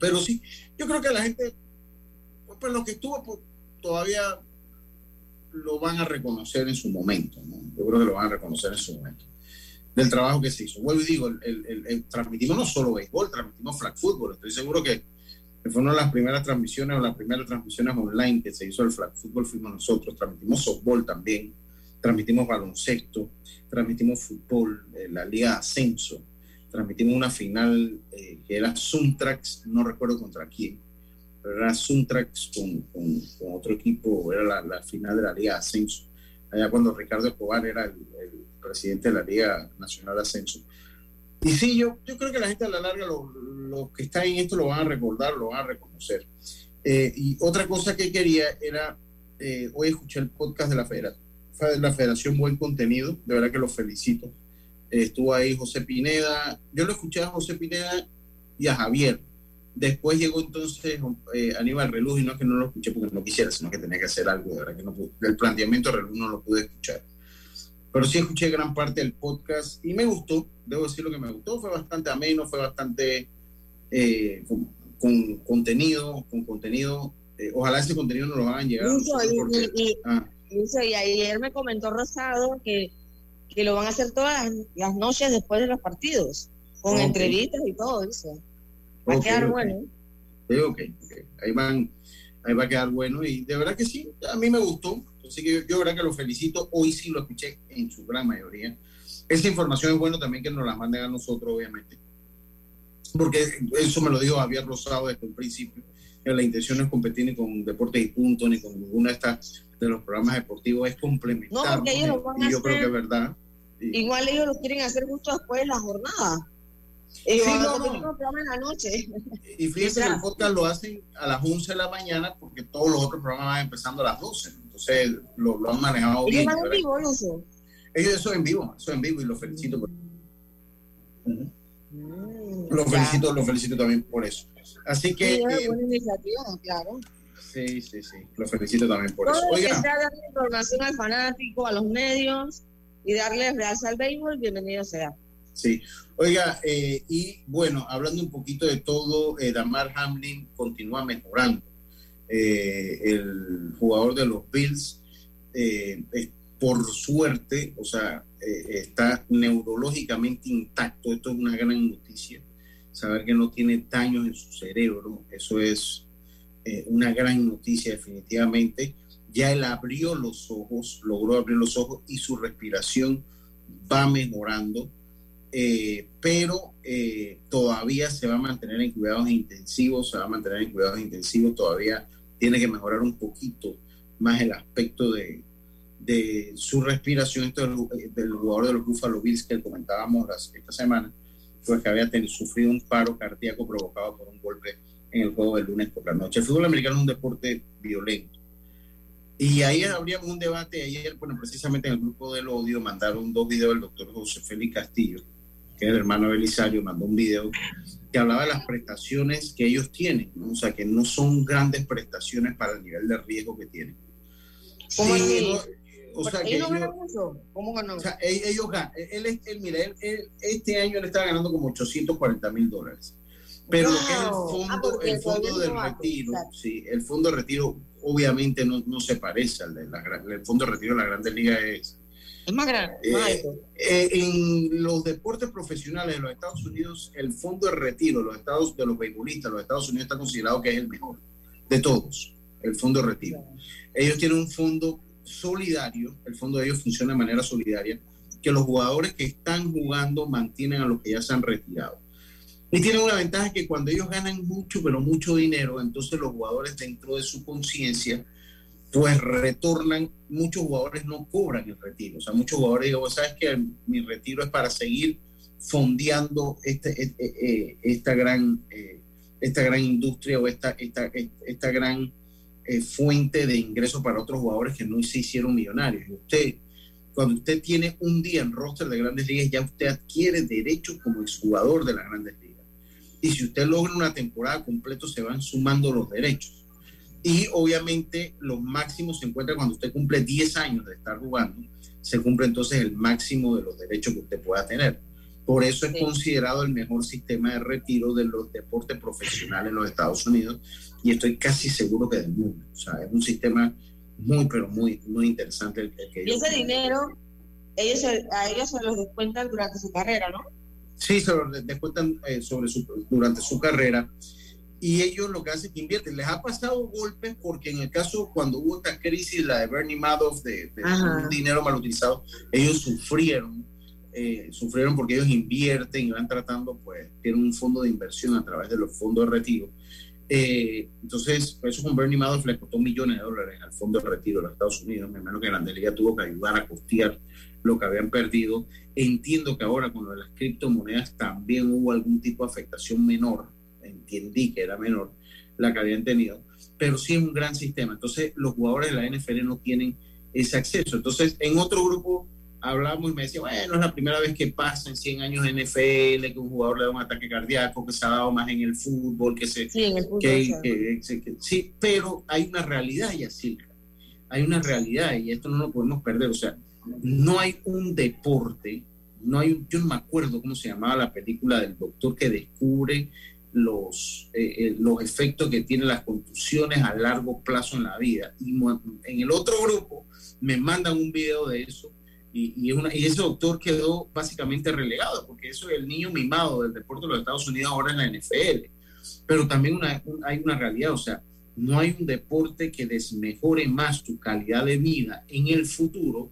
Pero sí, yo creo que la gente, pues lo que estuvo, pues, todavía lo van a reconocer en su momento, ¿no? Yo creo que lo van a reconocer en su momento. Del trabajo que se hizo. Vuelvo y digo, el, el- el- transmitimos no solo béisbol, transmitimos flag football. Estoy seguro que, fue una de las primeras transmisiones o las primeras transmisiones online que se hizo el flag football fuimos nosotros. Transmitimos softball también, transmitimos baloncesto, transmitimos fútbol, eh, la Liga de Ascenso, transmitimos una final eh, que era Suntrax, no recuerdo contra quién, pero era Suntrax con, con, con otro equipo, era la, la final de la Liga de Ascenso, allá cuando Ricardo Escobar era el, el presidente de la Liga Nacional de Ascenso. Y sí, yo, yo creo que la gente a la larga, los lo que están en esto lo van a recordar, lo van a reconocer. Eh, y otra cosa que quería era, eh, hoy escuché el podcast de la, federa- de la Federación Buen Contenido, de verdad que los felicito. Estuvo ahí José Pineda, yo lo escuché a José Pineda y a Javier. Después llegó entonces eh, Aníbal Reluz y no es que no lo escuché porque no quisiera, sino que tenía que hacer algo, de verdad que no pude- el planteamiento de Reluz no lo pude escuchar. Pero sí escuché gran parte del podcast y me gustó, debo decir lo que me gustó, fue bastante ameno, fue bastante eh, con, con contenido, con contenido. eh, ojalá ese contenido no lo hagan llegar a y, porque- y- y- ah, Incluso, y ayer me comentó Rosado que, que lo van a hacer todas las, noches después de los partidos, con entrevistas y todo eso. Va a quedar ok. bueno. Sí, ok, ok. Ahí van, ahí va a quedar bueno y de verdad que sí, a mí me gustó. Así que yo, yo de verdad que lo felicito. Hoy sí lo escuché en su gran mayoría. Esa información es bueno también que nos la manden a nosotros, obviamente. Porque eso me lo dijo Javier Rosado desde un principio. que La intención no es competir ni con Deportes y Punto, ni con ninguna de estas de los programas deportivos, es complementar. No, porque ellos lo van a y yo creo que es verdad. Igual ellos lo quieren hacer justo después de la jornada. Ellos Sí, no, no. en la noche. Y fíjense que el podcast lo hacen a las 11 de la mañana porque todos los otros programas van empezando a las 12. Entonces lo, lo han manejado Ellos bien. van en ¿verdad? vivo, Lucio. Ellos eso en vivo, eso en vivo y lo felicito. por-. Lo ya. felicito, lo felicito también por eso. Así que Sí, es eh, buena iniciativa, claro. Sí, sí, sí, lo felicito también por Todo eso. Oiga, darle información al fanático, a los medios y darle realza al béisbol, bienvenido sea. Sí, oiga, eh, y bueno, hablando un poquito de todo, eh, Damar Hamlin continúa mejorando. Eh, el jugador de los Bills, eh, es- por suerte, o sea, está neurológicamente intacto. Esto es una gran noticia. Saber que no tiene daños en su cerebro, eso es eh, una gran noticia definitivamente. Ya él abrió los ojos, logró abrir los ojos y su respiración va mejorando eh, pero eh, todavía se va a mantener en cuidados intensivos, se va a mantener en cuidados intensivos, todavía tiene que mejorar un poquito más el aspecto de, de su respiración. Esto del, del jugador de los Buffalo Bills que comentábamos esta semana, pues que había sufrido un paro cardíaco provocado por un golpe en el juego del lunes por la noche. El fútbol americano es un deporte violento. Y ahí habríamos un debate ayer, bueno, precisamente en el grupo del odio mandaron dos videos del doctor José Félix Castillo, que es el hermano de Belisario, mandó un video que hablaba de las prestaciones que ellos tienen, ¿no? o sea, que no son grandes prestaciones para el nivel de riesgo que tienen. ¿Cómo Sí, no, o sea, que ¿Ellos ganan mucho? ¿Cómo ganó? o sea, e- ellos ganan. Él, es- él, mira, él- él- este año él está ganando como 840 mil dólares. Pero lo que es el fondo, Ah, el fondo del retiro, sí, el fondo de retiro obviamente no, no se parece al de la el fondo de retiro de la Grandes Ligas es Es más grande, eh, eh, en los deportes profesionales de los Estados Unidos, el fondo de retiro de los estados de los beisbolistas los Estados Unidos está considerado que es el mejor de todos, el fondo de retiro. Ellos tienen un fondo solidario, el fondo de ellos funciona de manera solidaria, que los jugadores que están jugando mantienen a los que ya se han retirado. Y tienen una ventaja que cuando ellos ganan mucho, pero mucho dinero, entonces los jugadores dentro de su conciencia, pues retornan, muchos jugadores no cobran el retiro. O sea, muchos jugadores digo, sabes que mi retiro es para seguir fondeando este, eh, eh, esta, gran, esta gran industria o esta, esta, esta gran fuente de ingresos para otros jugadores que no se hicieron millonarios. Usted, cuando usted tiene un día en roster de grandes ligas, ya usted adquiere derechos como exjugador de las grandes ligas. Y si usted logra una temporada completa, se van sumando los derechos. Y obviamente los máximos se encuentran cuando usted cumple 10 años de estar jugando, se cumple entonces el máximo de los derechos que usted pueda tener. Por eso es Sí. considerado el mejor sistema de retiro de los deportes profesionales en los Estados Unidos y estoy casi seguro que del mundo. O sea, es un sistema muy, pero muy, muy interesante el, que Y ellos ese tienen. dinero, ellos a ellos se los descuentan durante su carrera, ¿no? Sí, se lo de- descuentan eh, sobre su, durante su carrera. Y ellos lo que hacen es que invierten. Les ha pasado golpes porque en el caso cuando hubo esta crisis, la de Bernie Madoff, de, de dinero mal utilizado, ellos sufrieron, eh, sufrieron porque ellos invierten y van tratando, pues, tienen un fondo de inversión a través de los fondos de retiro. Eh, entonces, eso con Bernie Madoff le costó millones de dólares al fondo de retiro de los Estados Unidos. Me imagino que Liga tuvo que ayudar a costear lo que habían perdido. Entiendo que ahora con lo de las criptomonedas también hubo algún tipo de afectación menor, entendí que era menor la que habían tenido, pero sí es un gran sistema. Entonces los jugadores de la NFL no tienen ese acceso. Entonces en otro grupo hablamos y me decía, bueno, es la primera vez que pasa en 100 años NFL que un jugador le da un ataque cardíaco, que se ha dado más en el fútbol, que se... Sí, en el fútbol. que- que- que- sí, pero hay una realidad, Yacirca. Hay una realidad y esto no lo podemos perder. O sea, no hay un deporte, no hay, yo no me acuerdo cómo se llamaba la película del doctor que descubre los, eh, eh, los efectos que tienen las contusiones a largo plazo en la vida. Y en el otro grupo me mandan un video de eso y, y, ese doctor quedó básicamente relegado, porque eso es el niño mimado del deporte de los Estados Unidos ahora en la NFL. Pero también una- un- hay una realidad, o sea, no hay un deporte que desmejore más tu calidad de vida en el futuro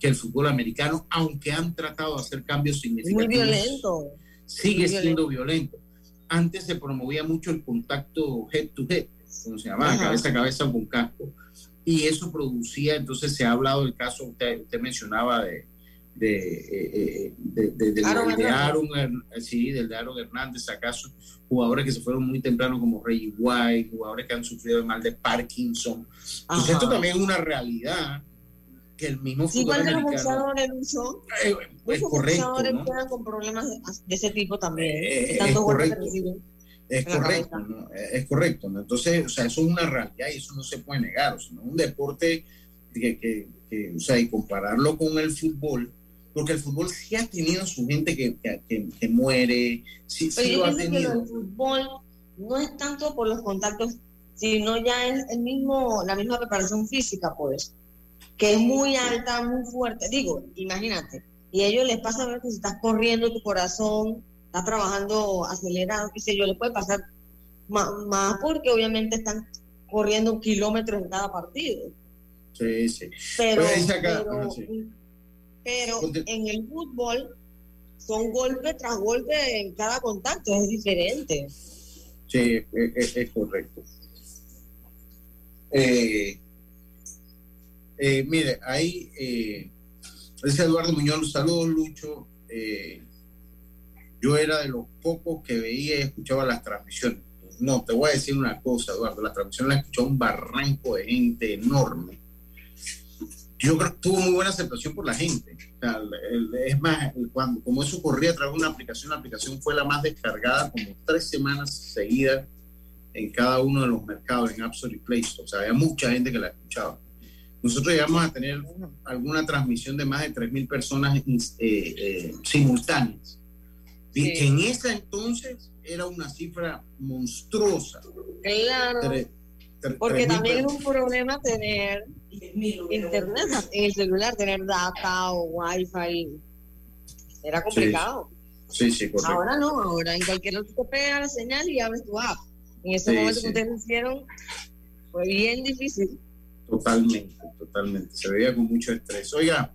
que el fútbol americano, aunque han tratado de hacer cambios significativos muy violento. sigue Muy siendo violento. Antes se promovía mucho el contacto head to head, como se llamaba, Ajá. cabeza a cabeza con casco, y eso producía, entonces se ha hablado del caso, usted, usted mencionaba de, de, eh, eh, de, de- del- Aaron de. Aaron, sí, del de Aaron Hernández, acaso jugadores que se fueron muy temprano como Reggie White, jugadores que han sufrido el mal de Parkinson. Ajá. esto también es una realidad que el mismo Sí, fútbol igual que los boxeadores, Lucho. eh, es Muchos correcto, boxeadores ¿no? quedan con problemas de, de ese tipo también. Eh, tantos es golpes que reciben. Es correcto, ¿no? es correcto. ¿no? Entonces, o sea, eso es una realidad y eso no se puede negar. O sea, no un deporte que, que- que, o sea, y compararlo con el fútbol, porque el fútbol sí ha tenido su gente que, que, que- muere, sí, sí Pero lo yo ha pienso que lo tenido. del fútbol no es tanto por los contactos, sino ya es el mismo, la misma preparación física, pues, que es muy alta, muy fuerte. Digo, imagínate, y a ellos les pasa a ver que si estás corriendo tu corazón, estás trabajando acelerado, qué sé yo, le puede pasar más, más porque obviamente están corriendo kilómetros en cada partido. Sí, sí. Pero, Pero dice acá, pero, ajá, sí. pero Conte- en el fútbol son golpe tras golpe en cada contacto, es diferente. Sí, es, es- es correcto. Eh, eh, mire, ahí eh, dice Eduardo Muñoz, saludos Lucho. Eh, yo era de los pocos que veía y escuchaba las transmisiones. No, te voy a decir una cosa, Eduardo, las transmisiones las escuchaba un barranco de gente enorme. Yo creo que tuvo muy buena aceptación por la gente. Es más, cuando, como eso corría a través de una aplicación, la aplicación fue la más descargada como tres semanas seguidas en cada uno de los mercados, en App Store y Play Store. O sea, había mucha gente que la escuchaba. Nosotros llegamos a tener alguna transmisión de más de 3.000 personas eh, eh, simultáneas. Sí. que en ese entonces era una cifra monstruosa. Claro. Tre- tre- Porque 3.000 también es un problema tener internet en el celular, tener data o wifi. Era complicado. Sí, sí, correcto. Ahora no, ahora en cualquier otro te pega la señal y abres tu app. En ese Sí, momento que ustedes hicieron, fue bien difícil. Totalmente, totalmente. Se veía con mucho estrés. Oiga,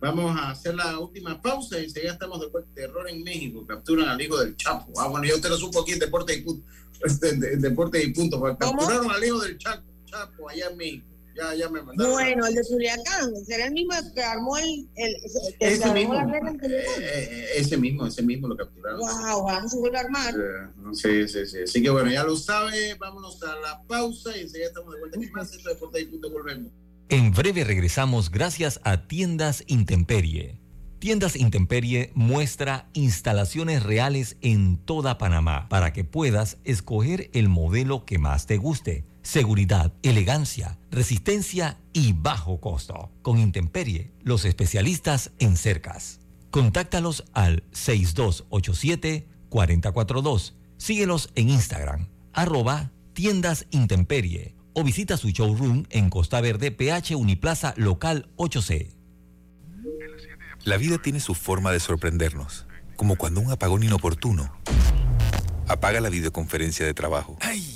vamos a hacer la última pausa y enseguida estamos de vuelta. Terror en México. Capturan al hijo del Chapo. Ah, bueno, yo te lo supo aquí en Deporte y Punto. de- Deporte y Punto. Capturaron al hijo del Chapo, Chapo allá en México. Ya, ya me mandaron. Bueno, el de Culiacán, será el mismo que armó el, el, el que Ese armó mismo. la. Eh, eh, ese mismo, ese mismo lo capturaron. Wow, ojalá no se vuelva a armar. Sí, sí, sí. Así que bueno, ya lo sabe. Vámonos a la pausa y enseguida estamos de vuelta. ¿Qué más? Esto de Deporte y Punto. Volvemos. En breve regresamos gracias a Tiendas Intemperie. Tiendas Intemperie muestra instalaciones reales en toda Panamá para que puedas escoger el modelo que más te guste. Seguridad, elegancia, resistencia y bajo costo. Con Intemperie, los especialistas en cercas. Contáctalos al 6287-4042. Síguelos en Instagram, arroba tiendas Intemperie o visita su showroom en Costa Verde, PH Uniplaza Local 8C. La vida tiene su forma de sorprendernos, como cuando un apagón inoportuno apaga la videoconferencia de trabajo. ¡Ay!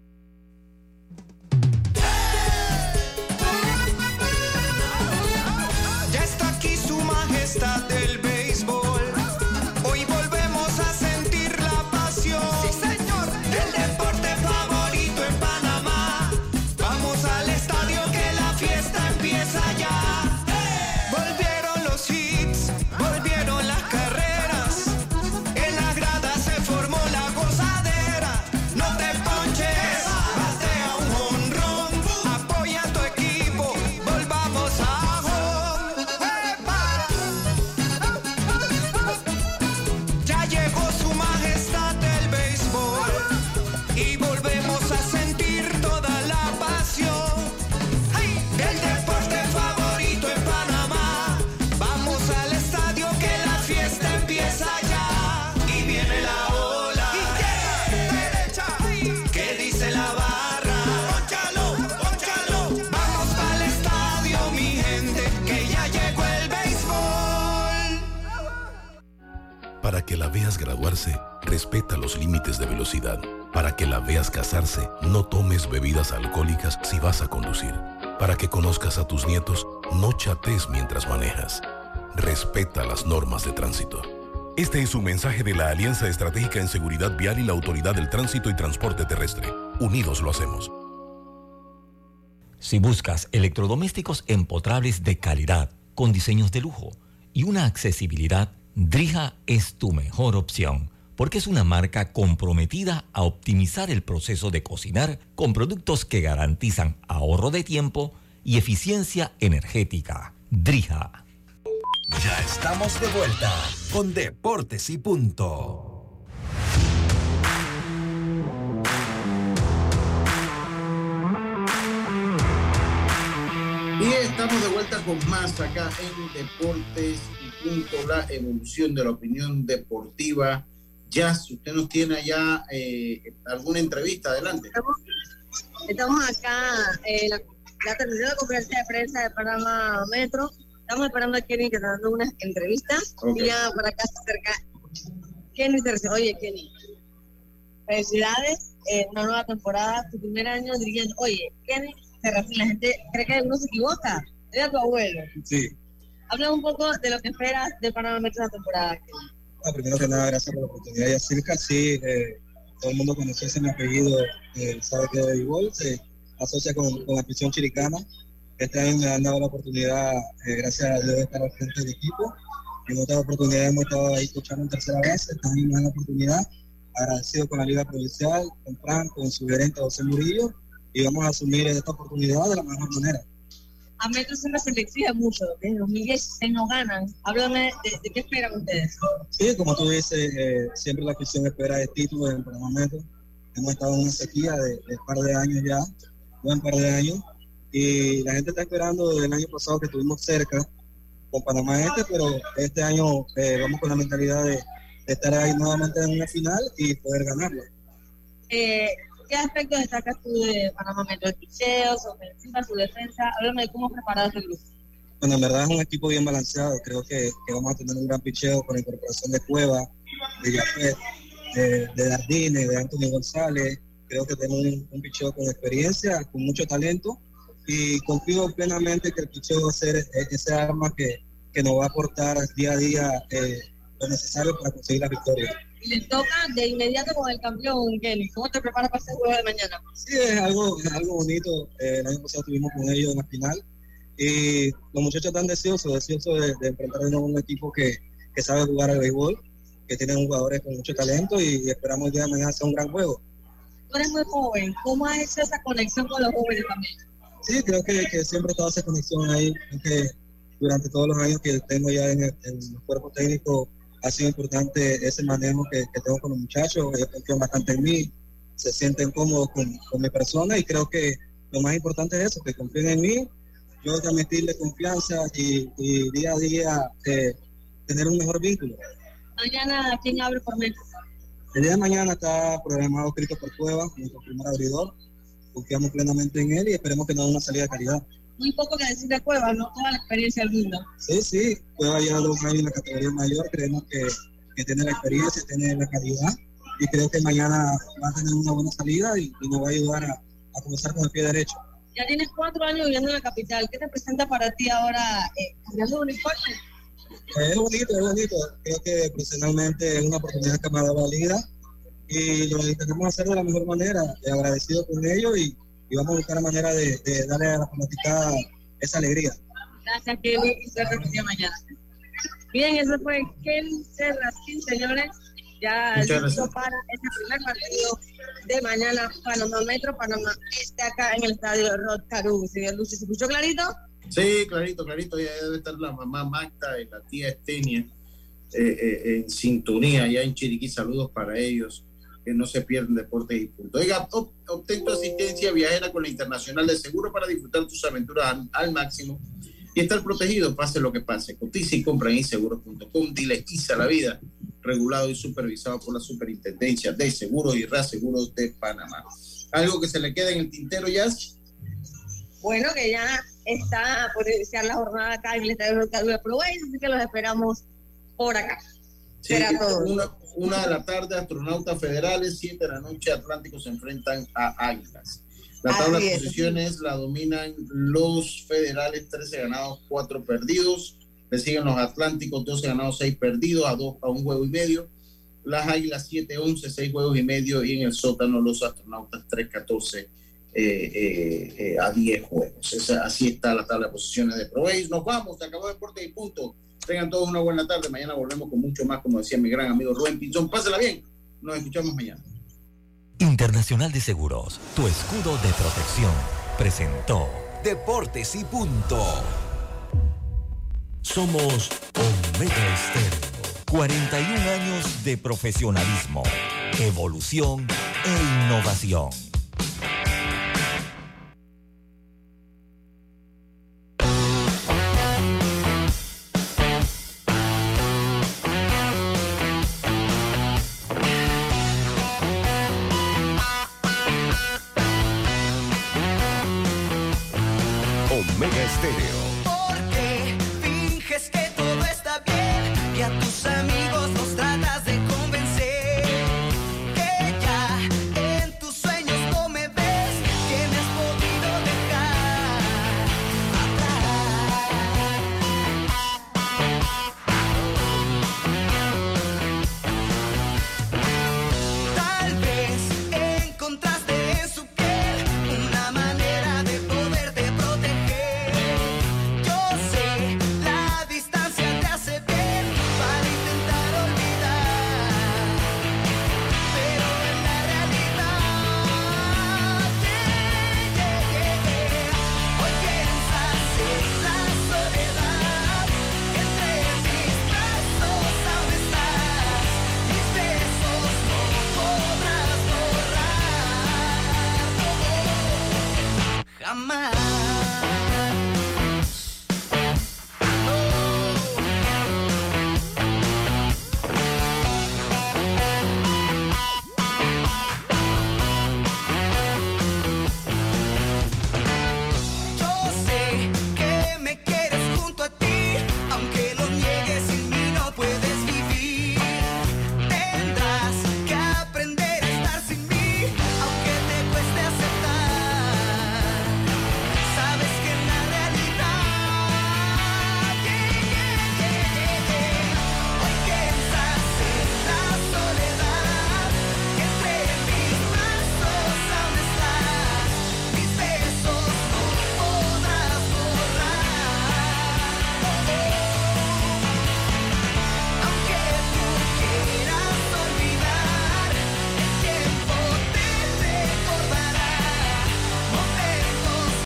Graduarse, respeta los límites de velocidad. Para que la veas casarse, no tomes bebidas alcohólicas si vas a conducir. Para que conozcas a tus nietos, no chates mientras manejas. Respeta las normas de tránsito. Este es un mensaje de la Alianza Estratégica en Seguridad Vial y la Autoridad del Tránsito y Transporte Terrestre. Unidos lo hacemos. Si buscas electrodomésticos empotrables de calidad, con diseños de lujo y una accesibilidad, Drija es tu mejor opción, porque es una marca comprometida a optimizar el proceso de cocinar con productos que garantizan ahorro de tiempo y eficiencia energética. Drija. Ya estamos de vuelta con Deportes y Punto. Y estamos de vuelta con más acá en Deportes y Punto, la evolución de la opinión deportiva. Jazz, usted nos tiene allá eh, alguna entrevista, adelante. Estamos, estamos acá en la, la tercera conferencia de prensa de Panamá Metro. Estamos esperando a Kenny que está dando una entrevista. Y ya por acá se acerca Kenny Terce. Oye, Kenny, felicidades en una nueva temporada, tu primer año dirigiendo. Oye, Kenny Terracín, la gente cree que uno se equivoca. Era tu abuelo. Sí, Habla un poco de lo que esperas de Panamá Metro esta temporada. Kenny. Ah, primero que nada, gracias por la oportunidad. Y acerca, sí, eh, todo el mundo conoce mi apellido, eh, sabe que de béisbol, se asocia con, con la prisión chiricana. Este año me han dado la oportunidad, eh, gracias a Dios, de estar al frente del equipo. En otras oportunidades hemos estado ahí escuchando en tercera base, este año me dan la oportunidad. Agradecido con la Liga Provincial, con Fran, con su gerente José Murillo, y vamos a asumir esta oportunidad de la mejor manera. A Metro siempre se le exige mucho. Desde 2016 no ganan. Háblame de, de qué esperan ustedes. Sí, como tú dices, eh, siempre la afición espera el título en Panamá Metro. Hemos estado en una sequía de, de un par de años ya, buen par de años, y la gente está esperando desde el año pasado que estuvimos cerca con Panamá Este, pero este año eh, vamos con la mentalidad de, de estar ahí nuevamente en una final y poder ganarlo. Eh, ¿Qué aspectos destacas tú de Panamá Metro? ¿El picheo, su ofensiva, su defensa? Háblame de cómo has preparado este grupo. Bueno, en verdad es un equipo bien balanceado. Creo que, vamos a tener un gran picheo con la incorporación de Cueva, de Jafet, de, de de Anthony González. Creo que tenemos un, un picheo con experiencia, con mucho talento. Y confío plenamente que el picheo va a ser ese arma que, que nos va a aportar día a día eh, lo necesario para conseguir la victoria. Y le toca de inmediato con el campeón, Kelly. ¿Cómo te preparas para este juego de mañana? Sí, es algo, es algo bonito. Eh, el año pasado estuvimos con ellos en la final y los muchachos están deseosos, deseosos de, de enfrentar nuevo un equipo que, que sabe jugar al béisbol, que tiene jugadores con mucho talento y, esperamos el día de mañana sea un gran juego. Tú eres muy joven. ¿Cómo has hecho esa conexión con los jóvenes también? Sí, creo que, que siempre he estado esa conexión ahí, que durante todos los años que tengo ya en el, en el cuerpo técnico ha sido importante ese manejo que, que tengo con los muchachos, ellos confían bastante en mí, se sienten cómodos con, con mi persona y creo que lo más importante es eso, que confíen en mí, yo transmitirle confianza y, y día a día eh, tener un mejor vínculo. Mañana, ¿quién abre por Metro? El día de mañana está programado Cristo por Cueva, nuestro primer abridor, confiamos plenamente en él y esperemos que nos dé una salida de calidad. Muy poco que decir de Cueva, ¿no? Toda la experiencia del mundo. Sí, sí, Cueva ya años en la categoría mayor, creemos que, que tiene la experiencia, tiene la calidad y creo que mañana va a tener una buena salida y, y nos va a ayudar a, a comenzar con el pie derecho. Ya tienes cuatro años viviendo en la capital. ¿Qué te presenta para ti ahora eh, de uniforme? Es bonito, es bonito. Creo que profesionalmente es una oportunidad que me ha dado la liga y lo intentamos hacer de la mejor manera, eh, agradecido con ellos y, y vamos a buscar la manera de, de darle a la fanaticada esa alegría. Gracias, Kelly, de mañana. Bien, eso fue Kelly Serrasquín, señores. Ya listo para este primer partido de mañana, Panamá Metro, Panamá está acá en el estadio Rod Caru. Señor Lucio, ¿se escuchó clarito? Sí, clarito, clarito. Ya debe estar la mamá Magda y la tía Estenia eh, eh, en sintonía allá en Chiriquí. Saludos para ellos. Que no se pierden deportes y punto. Oiga, ob- obtén tu asistencia viajera con la Internacional de Seguro para disfrutar tus aventuras al, al máximo y estar protegido, pase lo que pase. Cotiza y compra en inseguro.com. Dile Isa la vida, regulado y supervisado por la Superintendencia de Seguros y Reaseguros de Panamá. ¿Algo que se le quede en el tintero, Jazz? Bueno, que ya está por iniciar la jornada acá en el estadio de Pro así que los esperamos por acá. Sí, Será todo. una, una de la tarde, Astronautas Federales, siete de la noche, Atlánticos se enfrentan a Águilas. La tabla de es. posiciones la dominan los Federales, 13 ganados, 4 perdidos. Le siguen los Atlánticos, 12 ganados, 6 perdidos, a, dos, a un juego y medio. Las Águilas, 7-11, 6 juegos y medio. Y en el sótano, los Astronautas, 3-14 eh, eh, eh, a 10 juegos. Esa- así está la tabla de posiciones de Pro Base. Nos vamos, se acabó Deporte y punto. Tengan todos una buena tarde. Mañana volvemos con mucho más, como decía mi gran amigo Rubén Pinzón. Pásela bien. Nos escuchamos mañana. Internacional de Seguros, tu escudo de protección, presentó Deportes y punto. Somos Omega Estéreo. 41 años de profesionalismo, evolución e innovación.